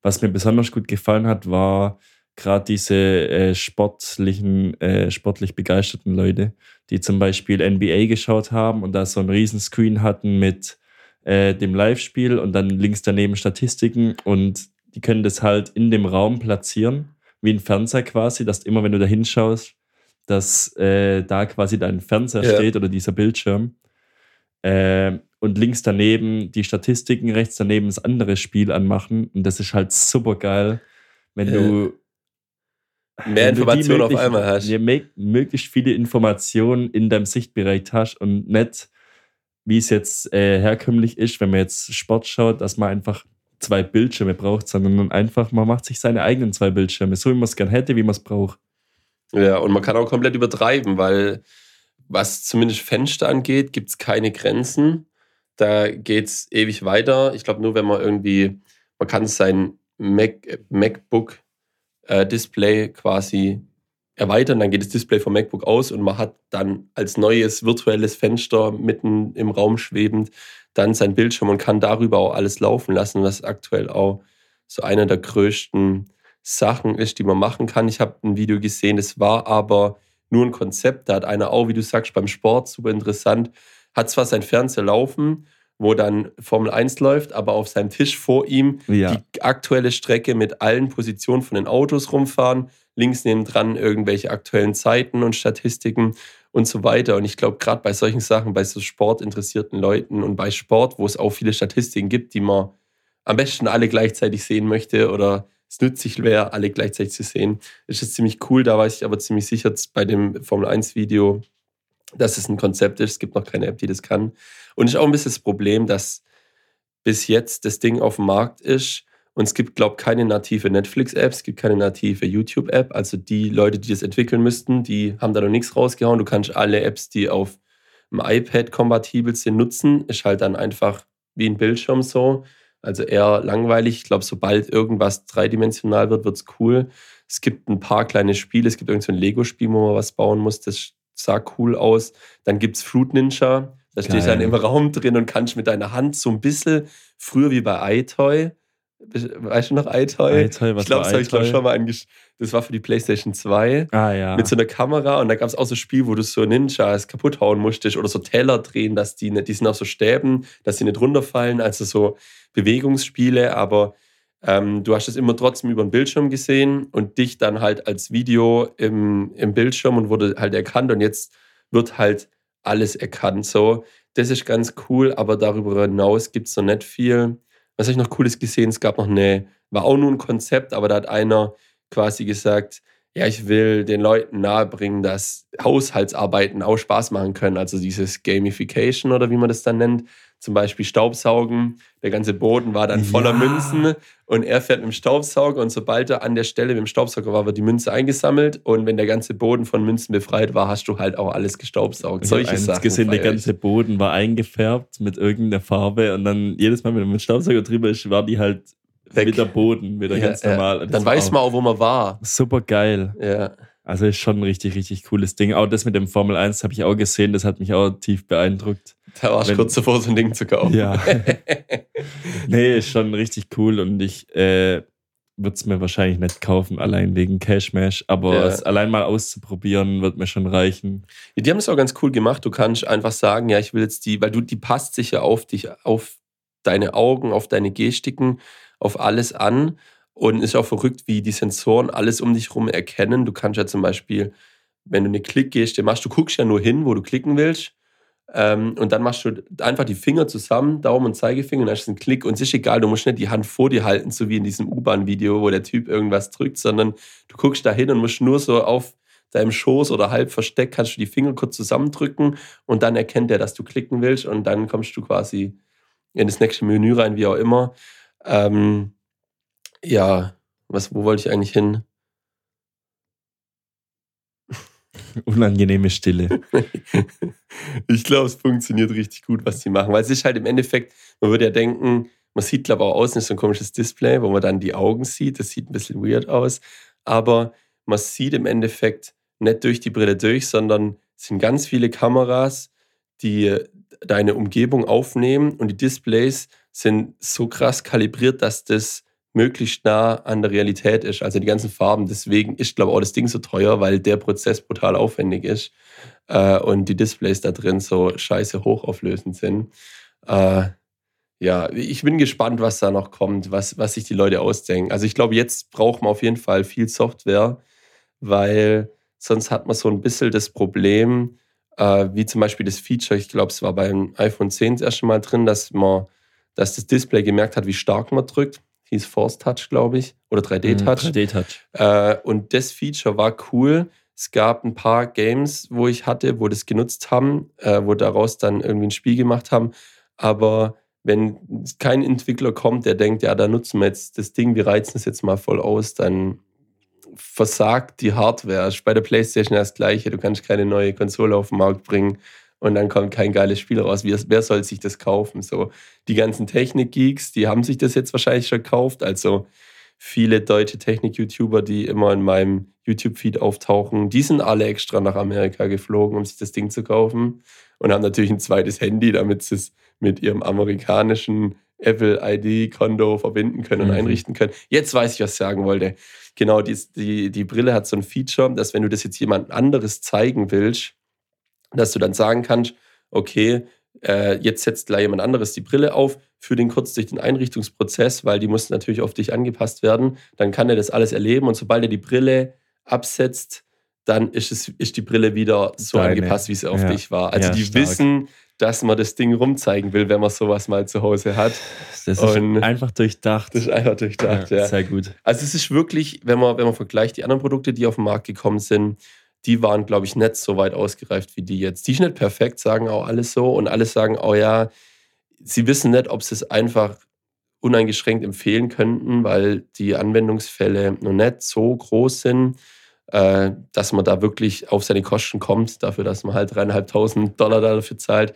was mir besonders gut gefallen hat, war gerade diese äh, sportlichen, äh, sportlich begeisterten Leute, die zum Beispiel NBA geschaut haben und da so einen riesen Screen hatten mit äh, dem Live-Spiel und dann links daneben Statistiken und die können das halt in dem Raum platzieren, wie ein Fernseher quasi, dass immer, wenn du da hinschaust, dass äh, da quasi dein Fernseher Ja. steht oder dieser Bildschirm. Äh, und links daneben die Statistiken, rechts daneben das andere Spiel anmachen. Und das ist halt super geil, wenn Ja. du Mehr wenn du Informationen auf einmal hast. ja, me- möglichst viele Informationen in deinem Sichtbereich hast und nicht, wie es jetzt äh, herkömmlich ist, wenn man jetzt Sport schaut, dass man einfach zwei Bildschirme braucht, sondern einfach, man macht sich seine eigenen zwei Bildschirme, so wie man es gern hätte, wie man es braucht. Ja, und man kann auch komplett übertreiben, weil was zumindest Fenster angeht, gibt es keine Grenzen. Da geht es ewig weiter. Ich glaube, nur wenn man irgendwie, man kann sein Mac, MacBook äh, quasi erweitern, dann geht das Display vom MacBook aus und man hat dann als neues virtuelles Fenster mitten im Raum schwebend dann sein Bildschirm und kann darüber auch alles laufen lassen, was aktuell auch so einer der größten Sachen ist, die man machen kann. Ich habe ein Video gesehen, das war aber nur ein Konzept. Da hat einer auch, wie du sagst, beim Sport, super interessant, hat zwar sein Fernseher laufen, wo dann Formel 1 läuft, aber auf seinem Tisch vor ihm Ja. die aktuelle Strecke mit allen Positionen von den Autos rumfahren, links nebendran irgendwelche aktuellen Zeiten und Statistiken und so weiter. Und ich glaube, gerade bei solchen Sachen, bei so sportinteressierten Leuten und bei Sport, wo es auch viele Statistiken gibt, die man am besten alle gleichzeitig sehen möchte oder es nützlich wäre, alle gleichzeitig zu sehen, ist es ziemlich cool. Da weiß ich aber ziemlich sicher bei dem Formel 1 Video, dass es ein Konzept ist. Es gibt noch keine App, die das kann. Und ist auch ein bisschen das Problem, dass bis jetzt das Ding auf dem Markt ist und es gibt, glaube ich, keine native Netflix-App, es gibt keine native YouTube-App. Also die Leute, die das entwickeln müssten, die haben da noch nichts rausgehauen. Du kannst alle Apps, die auf dem iPad kompatibel sind, nutzen. Ist halt dann einfach wie ein Bildschirm so. Also eher langweilig. Ich glaube, sobald irgendwas dreidimensional wird, wird es cool. Es gibt ein paar kleine Spiele. Es gibt irgend so ein Lego-Spiel, wo man was bauen muss. Das sah cool aus. Dann gibt es Fruit Ninja. Da stehst du dann im Raum drin und kannst mit deiner Hand so ein bisschen, früher wie bei iToy, weißt du noch iToy? iToy, was ich glaube, das habe ich glaub, schon mal angesch Das war für die PlayStation 2 Ah ja. mit so einer Kamera und da gab es auch so Spiel, wo du so Ninjas kaputt hauen musstest oder so Teller drehen, dass die nicht, die sind auf so Stäben, dass sie nicht runterfallen, also so Bewegungsspiele, aber ähm, du hast es immer trotzdem über den Bildschirm gesehen und dich dann halt als Video im, im Bildschirm und wurde halt erkannt und jetzt wird halt alles erkannt. So, das ist ganz cool, aber darüber hinaus gibt es noch nicht viel. Was habe ich noch Cooles gesehen? Es gab noch eine, war auch nur ein Konzept, aber da hat einer quasi gesagt, ja, ich will den Leuten nahebringen, dass Haushaltsarbeiten auch Spaß machen können. Also dieses Gamification oder wie man das dann nennt. Zum Beispiel Staubsaugen. Der ganze Boden war dann voller Ja. Münzen und er fährt mit dem Staubsauger und sobald er an der Stelle mit dem Staubsauger war, wird die Münze eingesammelt und wenn der ganze Boden von Münzen befreit war, hast du halt auch alles gestaubsaugt. Ich habe Solche Sachen. gesehen, der ganze Boden war eingefärbt mit irgendeiner Farbe und dann jedes Mal, wenn man mit dem Staubsauger drüber ist, war die halt Weg. wieder Boden, wieder Ja, ganz ja. normal. Und Dann weiß man auch, wo man war. Super geil. Ja. Also ist schon ein richtig, richtig cooles Ding. Auch das mit dem Formel 1 habe ich auch gesehen, das hat mich auch tief beeindruckt. Da warst du Wenn- kurz davor, so ein Ding zu kaufen. Ja. nee, ist schon richtig cool und ich äh, würde es mir wahrscheinlich nicht kaufen, allein wegen Cashmash, aber Ja. es allein mal auszuprobieren, wird mir schon reichen. Ja, Die haben es auch ganz cool gemacht. Du kannst einfach sagen, ja, ich will jetzt die, weil du, die passt sich ja auf dich, auf deine Augen, auf deine Gestiken, auf alles an. Und ist auch verrückt, wie die Sensoren alles um dich rum erkennen. Du kannst ja zum Beispiel, wenn du eine Klickgeste machst, du guckst ja nur hin, wo du klicken willst. Ähm, und dann machst du einfach die Finger zusammen, Daumen und Zeigefinger, und dann hast du einen Klick. Und es ist egal, du musst nicht die Hand vor dir halten, so wie in diesem U-Bahn-Video, wo der Typ irgendwas drückt, sondern du guckst da hin und musst nur so auf deinem Schoß oder halb versteckt, kannst du die Finger kurz zusammendrücken und dann erkennt er, dass du klicken willst und dann kommst du quasi in das nächste Menü rein, wie auch immer. Ähm, ja, was, wo wollte ich eigentlich hin? Unangenehme Stille. ich glaube, es funktioniert richtig gut, was die machen. Weil es ist halt im Endeffekt, man würde ja denken, man sieht, glaube ich, auch außen so ein komisches Display, wo man dann die Augen sieht. Das sieht ein bisschen weird aus. Aber man sieht im Endeffekt nicht durch die Brille durch, sondern es sind ganz viele Kameras, die deine Umgebung aufnehmen und die Displays sind so krass kalibriert, dass das möglichst nah an der Realität ist. Also die ganzen Farben. Deswegen ist, glaube ich, auch das Ding so teuer, weil der Prozess brutal aufwendig ist äh, und die Displays da drin so scheiße hochauflösend sind. Äh, ja, ich bin gespannt, was da noch kommt, was, was sich die Leute ausdenken. Also ich glaube, jetzt braucht man auf jeden Fall viel Software, weil sonst hat man so ein bisschen das Problem, äh, wie zum Beispiel das Feature, ich glaube, es war beim iPhone 10 das erste Mal drin, dass man, dass das Display gemerkt hat, wie stark man drückt. Hieß Force Touch, glaube ich, oder 3D-Touch. Mhm, 3D-Touch. Äh, und das Feature war cool. Es gab ein paar Games, wo ich hatte, wo das genutzt haben, äh, wo daraus dann irgendwie ein Spiel gemacht haben. Aber wenn kein Entwickler kommt, der denkt, ja, da nutzen wir jetzt das Ding, wir reizen es jetzt mal voll aus, dann versagt die Hardware. Bei der PlayStation das Gleiche. Du kannst keine neue Konsole auf den Markt bringen und dann kommt kein geiles Spiel raus. Wer, wer soll sich das kaufen? So, die ganzen Technik-Geeks, die haben sich das jetzt wahrscheinlich schon gekauft. Also viele deutsche Technik-YouTuber, die immer in meinem YouTube-Feed auftauchen, die sind alle extra nach Amerika geflogen, um sich das Ding zu kaufen und haben natürlich ein zweites Handy, damit sie es mit ihrem amerikanischen Apple ID-Konto verbinden können und Mhm. einrichten können. Jetzt weiß ich, was ich sagen wollte. Genau, die, die, die Brille hat so ein Feature, dass wenn du das jetzt jemand anderes zeigen willst, dass du dann sagen kannst, okay, äh, jetzt setzt gleich jemand anderes die Brille auf, für den kurz durch den Einrichtungsprozess, weil die muss natürlich auf dich angepasst werden. Dann kann er das alles erleben und sobald er die Brille absetzt, dann ist, es, ist die Brille wieder so Deine. angepasst, wie sie auf Ja. dich war. Also Ja, die stark. wissen, dass man das Ding rumzeigen will, wenn man sowas mal zu Hause hat. Das ist Und- einfach durchdacht. Das ist einfach durchdacht, ja. Sehr gut. Also es ist wirklich, wenn man, wenn man vergleicht, die anderen Produkte, die auf den Markt gekommen sind, die waren, glaube ich, nicht so weit ausgereift wie die jetzt. Die sind nicht perfekt, sagen auch alles so. Und alle sagen, oh ja, sie wissen nicht, ob sie es einfach uneingeschränkt empfehlen könnten, weil die Anwendungsfälle noch nicht so groß sind, äh, dass man da wirklich auf seine Kosten kommt, dafür, dass man halt dreieinhalbtausend Dollar dafür zahlt.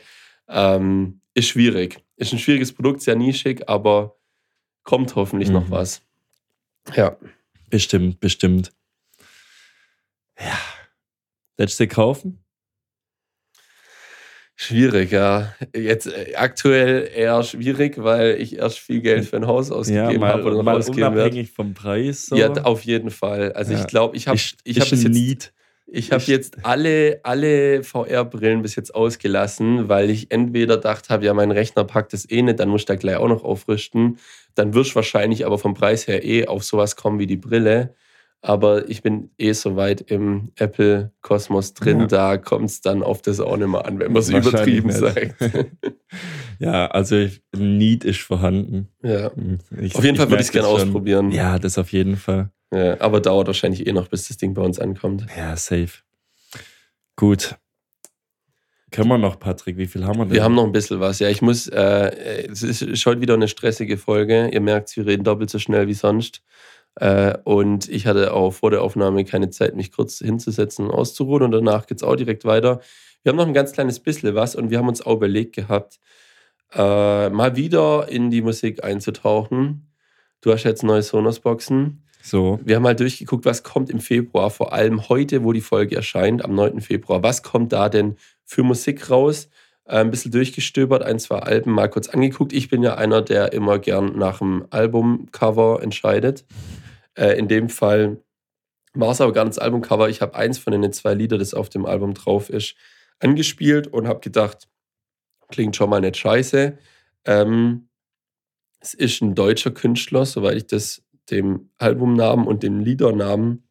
Ähm, ist schwierig. Ist ein schwieriges Produkt, sehr nischig, aber kommt hoffentlich noch Mhm. was. Ja. Bestimmt, bestimmt. Ja. Letzte kaufen? Schwierig, ja. Jetzt äh, aktuell eher schwierig, weil ich erst viel Geld für ein Haus ausgegeben habe oder noch mal ausgeben unabhängig vom Preis. So. Ja, auf jeden Fall. Also Ja. ich glaube, ich habe ich ist hab jetzt, Need. ich jetzt alle, alle VR-Brillen bis jetzt ausgelassen, weil ich entweder gedacht habe, ja, mein Rechner packt das eh nicht, dann muss ich da gleich auch noch aufrüsten. Dann wirst du wahrscheinlich aber vom Preis her eh auf sowas kommen wie die Brille. Aber ich bin eh so weit im Apple-Kosmos drin, Ja. da kommt es dann auf das auch nicht mehr an, wenn man es übertrieben nicht. sagt. Ja, also ich- ein Need ist vorhanden. ja. Ich, Auf jeden Fall würde ich es gerne schon. ausprobieren. Ja, das auf jeden Fall. Ja, aber dauert wahrscheinlich eh noch, bis das Ding bei uns ankommt. Ja, safe. Gut. Können wir noch, Patrick? Wie viel haben wir denn? Wir haben noch ein bisschen was. Ja, ich muss, äh, es ist ist heute wieder eine stressige Folge. Ihr merkt, wir reden doppelt so schnell wie sonst. Äh, und ich hatte auch vor der Aufnahme keine Zeit, mich kurz hinzusetzen und auszuruhen. Und danach geht es auch direkt weiter. Wir haben noch ein ganz kleines bisschen was und wir haben uns auch überlegt gehabt, äh, mal wieder in die Musik einzutauchen. Du hast jetzt neue Sonos-Boxen. So. Wir haben mal durchgeguckt, was kommt im Februar, vor allem heute, wo die Folge erscheint, am 9. Februar. Was kommt da denn für Musik raus? Äh, ein bisschen durchgestöbert, ein, zwei Alben mal kurz angeguckt. Ich bin ja einer, der immer gern nach dem Albumcover entscheidet. Äh, in dem Fall war es aber gar nicht das Albumcover. Ich habe eins von den zwei Lieder, das auf dem Album drauf ist, angespielt und habe gedacht, klingt schon mal nicht scheiße. Ähm, es ist ein deutscher Künstler, soweit ich das dem Albumnamen und dem Liedernamen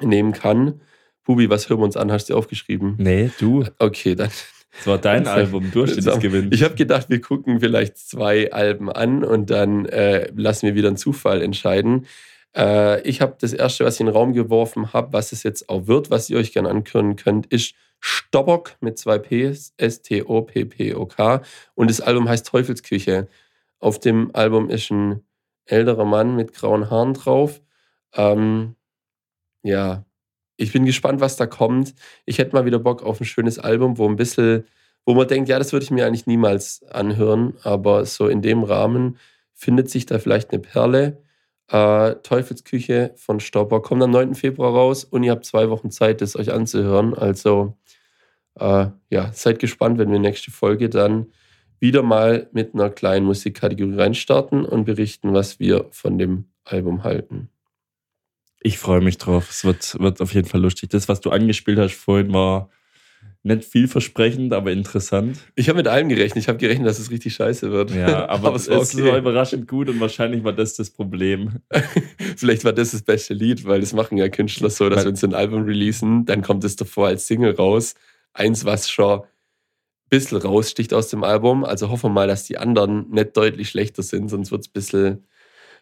nehmen kann. Bubi, was hören wir uns an? Hast du aufgeschrieben? Nee, du. Okay, dann. Das war dein Album. Du hast das gewinnt. Ich habe gedacht, wir gucken vielleicht zwei Alben an und dann äh, lassen wir wieder einen Zufall entscheiden. Äh, ich habe das erste, was ich in den Raum geworfen habe, was es jetzt auch wird, was ihr euch gerne anhören könnt, ist Stobbock mit zwei Ps, S-T-O-P-P-O-K. Und das Album heißt Teufelsküche. Auf dem Album ist ein älterer Mann mit grauen Haaren drauf. Ähm, ja, ich bin gespannt, was da kommt. Ich hätte mal wieder Bock auf ein schönes Album, wo ein bisschen, wo man denkt, ja, das würde ich mir eigentlich niemals anhören, aber so in dem Rahmen findet sich da vielleicht eine Perle. Äh, Teufelsküche von Stopper kommt am 9. Februar raus und ihr habt zwei Wochen Zeit, das euch anzuhören. Also äh, ja, seid gespannt, wenn wir nächste Folge dann wieder mal mit einer kleinen Musikkategorie reinstarten und berichten, was wir von dem Album halten. Ich freue mich drauf. Es wird, wird auf jeden Fall lustig. Das, was du angespielt hast vorhin, war nicht vielversprechend, aber interessant. Ich habe mit allem gerechnet. Ich habe gerechnet, dass es richtig scheiße wird. Ja, aber, es es war ist okay. so überraschend gut und wahrscheinlich war das das Problem. Vielleicht war das das beste Lied, weil das machen ja Künstler so, dass Weil- wenn sie ein Album releasen, dann kommt es davor als Single raus. Eins, was schon ein bisschen raussticht aus dem Album. Also hoffen wir mal, dass die anderen nicht deutlich schlechter sind, sonst wird es ein bisschen,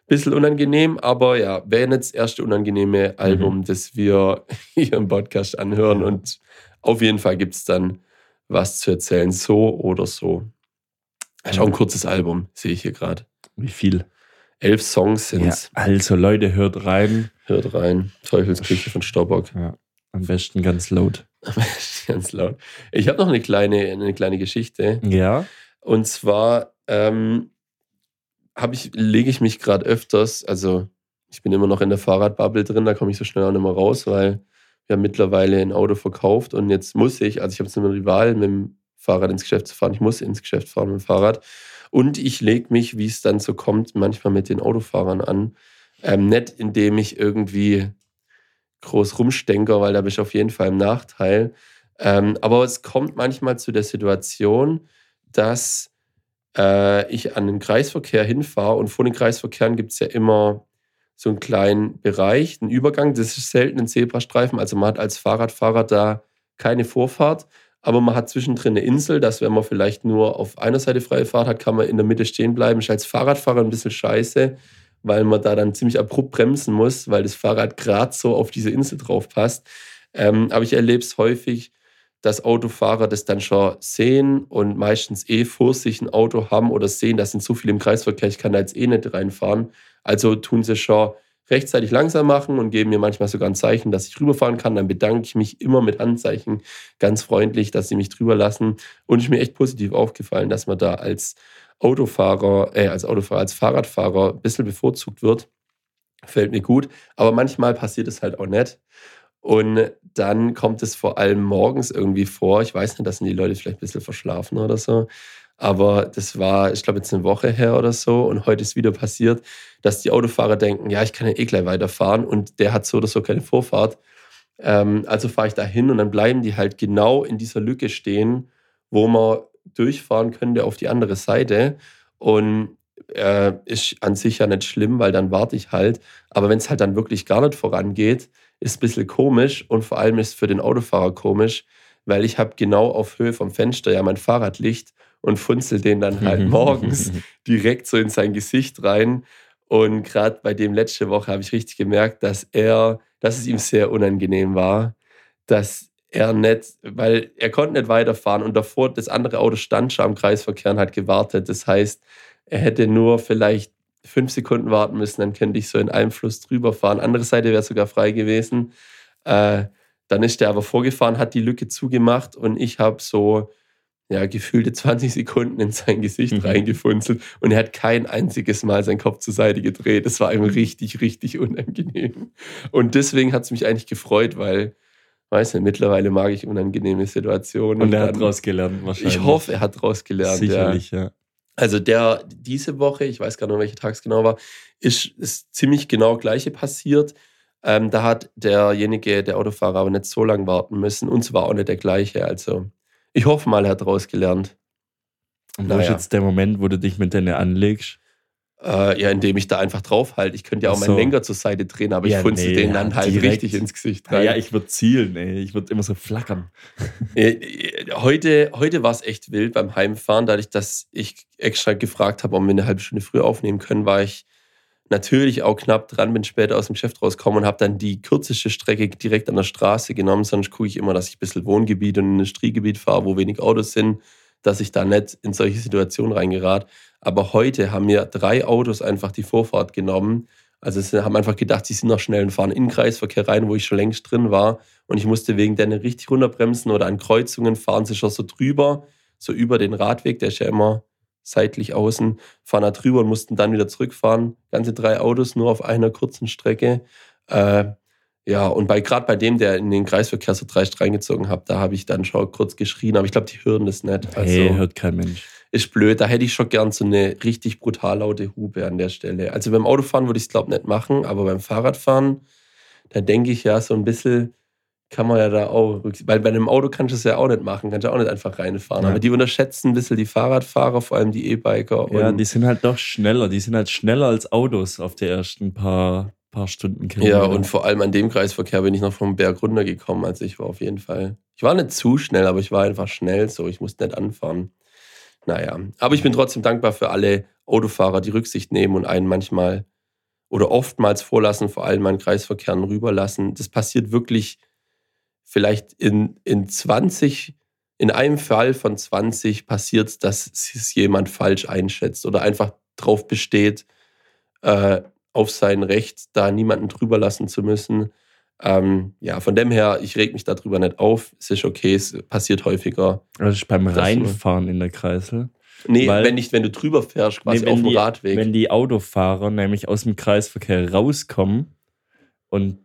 bisschen unangenehm. Aber ja, wäre jetzt das erste unangenehme Album, das wir hier im Podcast anhören. Und auf jeden Fall gibt es dann was zu erzählen, so oder so. Das ist auch ein kurzes Album, sehe ich hier gerade. Wie viel? Elf Songs sind Ja, es. also Leute, hört rein. Hört rein. Teufelsküche von Staubock. Ja, am besten ganz laut. Ganz laut. Ich habe noch eine kleine, eine kleine Geschichte. Ja. Und zwar ähm, habe ich, lege ich mich gerade öfters, also ich bin immer noch in der Fahrradbubble drin, da komme ich so schnell auch nicht mehr raus, weil wir mittlerweile ein Auto verkauft und jetzt muss ich, also ich habe jetzt einen Rival mit dem Fahrrad ins Geschäft zu fahren, ich muss ins Geschäft fahren mit dem Fahrrad und ich lege mich, wie es dann so kommt, manchmal mit den Autofahrern an. Ähm, nicht indem ich irgendwie groß rumstenker, weil da bin ich auf jeden Fall im Nachteil. Ähm, aber es kommt manchmal zu der Situation, dass äh, ich an den Kreisverkehr hinfahre und vor den Kreisverkehren gibt es ja immer so einen kleinen Bereich, einen Übergang. Das ist selten ein Zebrastreifen, also man hat als Fahrradfahrer da keine Vorfahrt, aber man hat zwischendrin eine Insel, dass wenn man vielleicht nur auf einer Seite freie Fahrt hat, kann man in der Mitte stehen bleiben. Ist als Fahrradfahrer ein bisschen scheiße, weil man da dann ziemlich abrupt bremsen muss, weil das Fahrrad gerade so auf diese Insel drauf passt. Ähm, aber ich erlebe es häufig, dass Autofahrer das dann schon sehen und meistens eh vor sich ein Auto haben oder sehen, das sind so viele im Kreisverkehr, ich kann da jetzt eh nicht reinfahren. Also tun sie schon rechtzeitig langsam machen und geben mir manchmal sogar ein Zeichen, dass ich rüberfahren kann. Dann bedanke ich mich immer mit Handzeichen ganz freundlich, dass sie mich drüber lassen. Und ist mir echt positiv aufgefallen, dass man da als Autofahrer, äh, als Autofahrer, als Fahrradfahrer ein bisschen bevorzugt wird. Fällt mir gut. Aber manchmal passiert es halt auch nicht. Und dann kommt es vor allem morgens irgendwie vor. Ich weiß nicht, da sind die Leute vielleicht ein bisschen verschlafen oder so. Aber das war, ich glaube, jetzt eine Woche her oder so. Und heute ist wieder passiert, dass die Autofahrer denken, ja, ich kann ja eh gleich weiterfahren. Und der hat so oder so keine Vorfahrt. Ähm, also fahre ich da hin und dann bleiben die halt genau in dieser Lücke stehen, wo man durchfahren könnte auf die andere Seite. Und äh, ist an sich ja nicht schlimm, weil dann warte ich halt. Aber wenn es halt dann wirklich gar nicht vorangeht, ist ein bisschen komisch und vor allem ist es für den Autofahrer komisch, weil ich habe genau auf Höhe vom Fenster ja mein Fahrradlicht und funzel den dann halt morgens direkt so in sein Gesicht rein. Und gerade bei dem letzte Woche habe ich richtig gemerkt, dass er, dass es ihm sehr unangenehm war, dass er nicht, weil er konnte nicht weiterfahren und davor das andere Auto stand schon am Kreisverkehr und hat gewartet. Das heißt, er hätte nur vielleicht fünf Sekunden warten müssen, dann könnte ich so in einem Fluss drüber fahren. Andere Seite wäre sogar frei gewesen. Äh, dann ist er aber vorgefahren, hat die Lücke zugemacht und ich habe so ja, gefühlte 20 Sekunden in sein Gesicht Mhm. reingefunzelt und er hat kein einziges Mal seinen Kopf zur Seite gedreht. Das war ihm richtig, richtig unangenehm. Und deswegen hat es mich eigentlich gefreut, weil, weiß nicht, mittlerweile mag ich unangenehme Situationen. Und er hat daraus gelernt, wahrscheinlich. Ich hoffe, er hat daraus gelernt. Ja. Sicherlich, ja. Also der diese Woche, ich weiß gar nicht, welcher Tag es genau war, ist, ist ziemlich genau gleiche passiert. Ähm, da hat derjenige, der Autofahrer, aber nicht so lange warten müssen und es war auch nicht der gleiche. Also ich hoffe mal, er hat daraus gelernt. Und wo ist Naja. jetzt der Moment, wo du dich mit denen anlegst? Äh, ja, indem ich da einfach draufhalte. Ich könnte ja auch Ach meinen so. Lenker zur Seite drehen, aber Ja, ich funzel nee, den ja, dann halt direkt. richtig ins Gesicht Ja, rein. ja ich würde zielen, ey. Ich würde immer so flackern. Äh, äh, Heute, heute war es echt wild beim Heimfahren, dadurch, dass ich extra gefragt habe, ob wir eine halbe Stunde früher aufnehmen können, war ich natürlich auch knapp dran, bin später aus dem Geschäft rausgekommen und habe dann die kürzeste Strecke direkt an der Straße genommen. Sonst gucke ich immer, dass ich ein bisschen Wohngebiet und Industriegebiet fahre, wo wenig Autos sind, dass ich da nicht in solche Situationen reingerate. Aber heute haben mir drei Autos einfach die Vorfahrt genommen. Also sie haben einfach gedacht, sie sind noch schnell und fahren in den Kreisverkehr rein, wo ich schon längst drin war. Und ich musste wegen denen richtig runterbremsen oder an Kreuzungen fahren sie schon so drüber, so über den Radweg, der ist ja immer seitlich außen, fahren da drüber und mussten dann wieder zurückfahren. Ganze drei Autos nur auf einer kurzen Strecke. Äh, ja, und bei gerade bei dem, der in den Kreisverkehr so dreist reingezogen hat, da habe ich dann schon kurz geschrien, aber ich glaube, die hören das nicht. Also hey, hört kein Mensch. ist blöd. Da hätte ich schon gern so eine richtig brutal laute Hupe an der Stelle. Also beim Autofahren würde ich es, glaube ich, nicht machen, aber beim Fahrradfahren, da denke ich ja so ein bisschen kann man ja da auch, weil bei einem Auto kannst du es ja auch nicht machen, kannst du auch nicht einfach reinfahren. Ja. Aber die unterschätzen ein bisschen die Fahrradfahrer, vor allem die E-Biker. Ja, die sind halt doch schneller. Die sind halt schneller als Autos auf die ersten paar, paar Stunden. Ja, und vor allem an dem Kreisverkehr bin ich noch vom Berg runtergekommen. Also ich war auf jeden Fall. Ich war nicht zu schnell, aber ich war einfach schnell so. Ich musste nicht anfahren. Naja, aber ich bin trotzdem dankbar für alle Autofahrer, die Rücksicht nehmen und einen manchmal oder oftmals vorlassen, vor allem an Kreisverkehren rüberlassen. Das passiert wirklich vielleicht in, in 20, in einem Fall von 20 passiert es, dass es jemand falsch einschätzt oder einfach drauf besteht, äh, auf sein Recht, da niemanden drüber lassen zu müssen. Ähm, ja, von dem her, ich reg mich darüber nicht auf. Es ist okay, es passiert häufiger. Ist beim Reinfahren in der Kreisel. Nee, Weil- wenn nicht, wenn du drüber fährst, quasi Nee, auf dem die- Radweg. Wenn die Autofahrer nämlich aus dem Kreisverkehr rauskommen und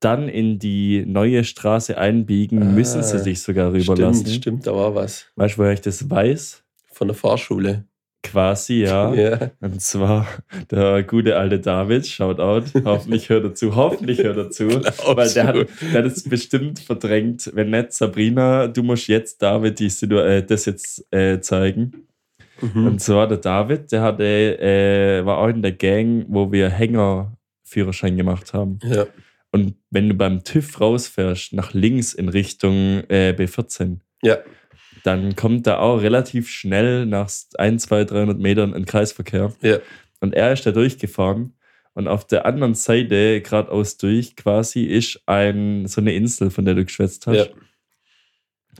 dann in die neue Straße einbiegen, Ah, müssen sie sich sogar rüberlassen. stimmt, stimmt, da war was. Weißt du, woher ich das weiß? Von der Fahrschule. Quasi, ja. Ja. Und zwar der gute alte David, Shoutout. Hoffentlich hört er zu, hoffentlich hört er zu. Weil der hat, der hat es bestimmt verdrängt. Wenn nicht, Sabrina, du musst jetzt David die Situ äh, das jetzt äh, zeigen. Mhm. Und zwar der David, der hatte, äh, war auch in der Gang, wo wir Hängerführerschein gemacht haben. Ja. Und wenn du beim TÜV rausfährst, nach links in Richtung äh, B14, Ja. Dann kommt da auch relativ schnell nach 1, 2, 300 Metern ein Kreisverkehr. Ja. Und er ist da durchgefahren. Und auf der anderen Seite, geradeaus durch, quasi, ist ein, so eine Insel, von der du geschwätzt hast. Ja.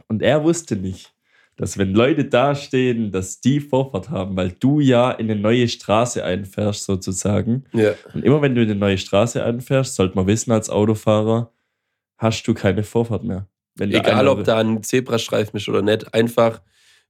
Und er wusste nicht, dass wenn Leute da stehen, dass die Vorfahrt haben, weil du ja in eine neue Straße einfährst, sozusagen. Ja. Und immer wenn du in eine neue Straße einfährst, sollte man wissen als Autofahrer, hast du keine Vorfahrt mehr. Wenn Egal, ob da ein Zebrastreifen ist oder nicht, einfach,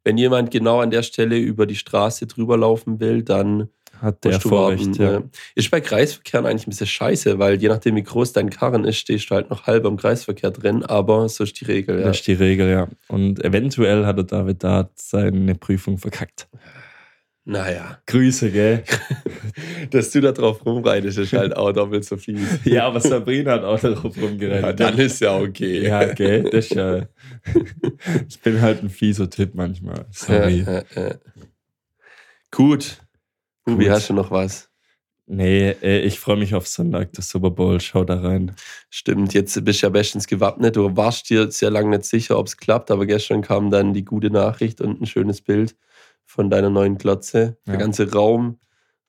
wenn jemand genau an der Stelle über die Straße drüber laufen will, dann hat der Vorrecht, warten. ja. Ist bei Kreisverkehren eigentlich ein bisschen scheiße, weil je nachdem, wie groß dein Karren ist, stehst du halt noch halb am Kreisverkehr drin, aber so ist die Regel. Ja. Das ist die Regel, ja. Und eventuell hat der David da seine Prüfung verkackt. Naja, Grüße, gell? dass du da drauf rumreitest, ist halt auch doppelt so fies. ja, aber Sabrina hat auch darauf rumgerannt. Ja, dann ist ja okay. Ja, gell? Das ist ja. ich bin halt ein fieser Typ manchmal. Sorry. Ja, ja, ja. Gut. Ubi, Gut. hast du noch was? Nee, äh, ich freue mich auf Sonntag, das Super Bowl. Schau da rein. Stimmt, jetzt bist du ja bestens gewappnet. Du warst dir sehr lange nicht sicher, ob es klappt, aber gestern kam dann die gute Nachricht und ein schönes Bild von deiner neuen Glotze. Der Ja. ganze Raum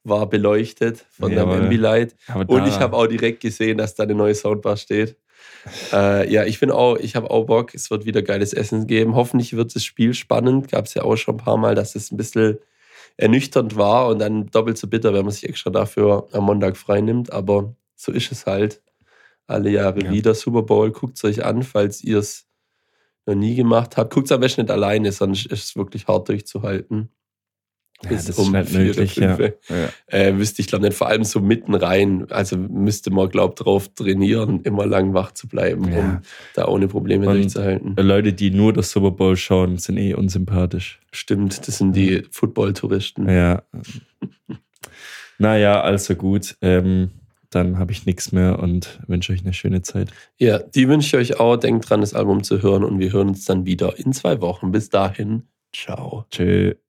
war beleuchtet von deinem Jawohl. Ambilight. Und ich habe auch direkt gesehen, dass da eine neue Soundbar steht. Äh, ja, ich bin auch, ich habe auch Bock. Es wird wieder geiles Essen geben. Hoffentlich wird das Spiel spannend. Gab es ja auch schon ein paar Mal, dass es ein bisschen ernüchternd war und dann doppelt so bitter, wenn man sich extra dafür am Montag frei nimmt. Aber so ist es halt. Alle Jahre Ja. wieder Super Bowl. Guckt es euch an, falls ihr es noch nie gemacht habt. Guckt es am besten nicht alleine, sonst ist es wirklich hart durchzuhalten. Ja, bis das um ist nicht vier oder möglich. Ja. fünf. Ja. Äh, wüsste ich glaube nicht, vor allem so mitten rein. Also müsste man, glaube ich, drauf trainieren, immer lang wach zu bleiben, Ja. um da ohne Probleme Und- durchzuhalten. Leute, die nur das Super Bowl schauen, sind eh unsympathisch. Stimmt, das sind die Football-Touristen. Ja. naja, also gut. Ähm, dann habe ich nichts mehr und wünsche euch eine schöne Zeit. Ja, die wünsche ich euch auch. Denkt dran, das Album zu hören und wir hören uns dann wieder in zwei Wochen. Bis dahin, ciao. Tschö. Thank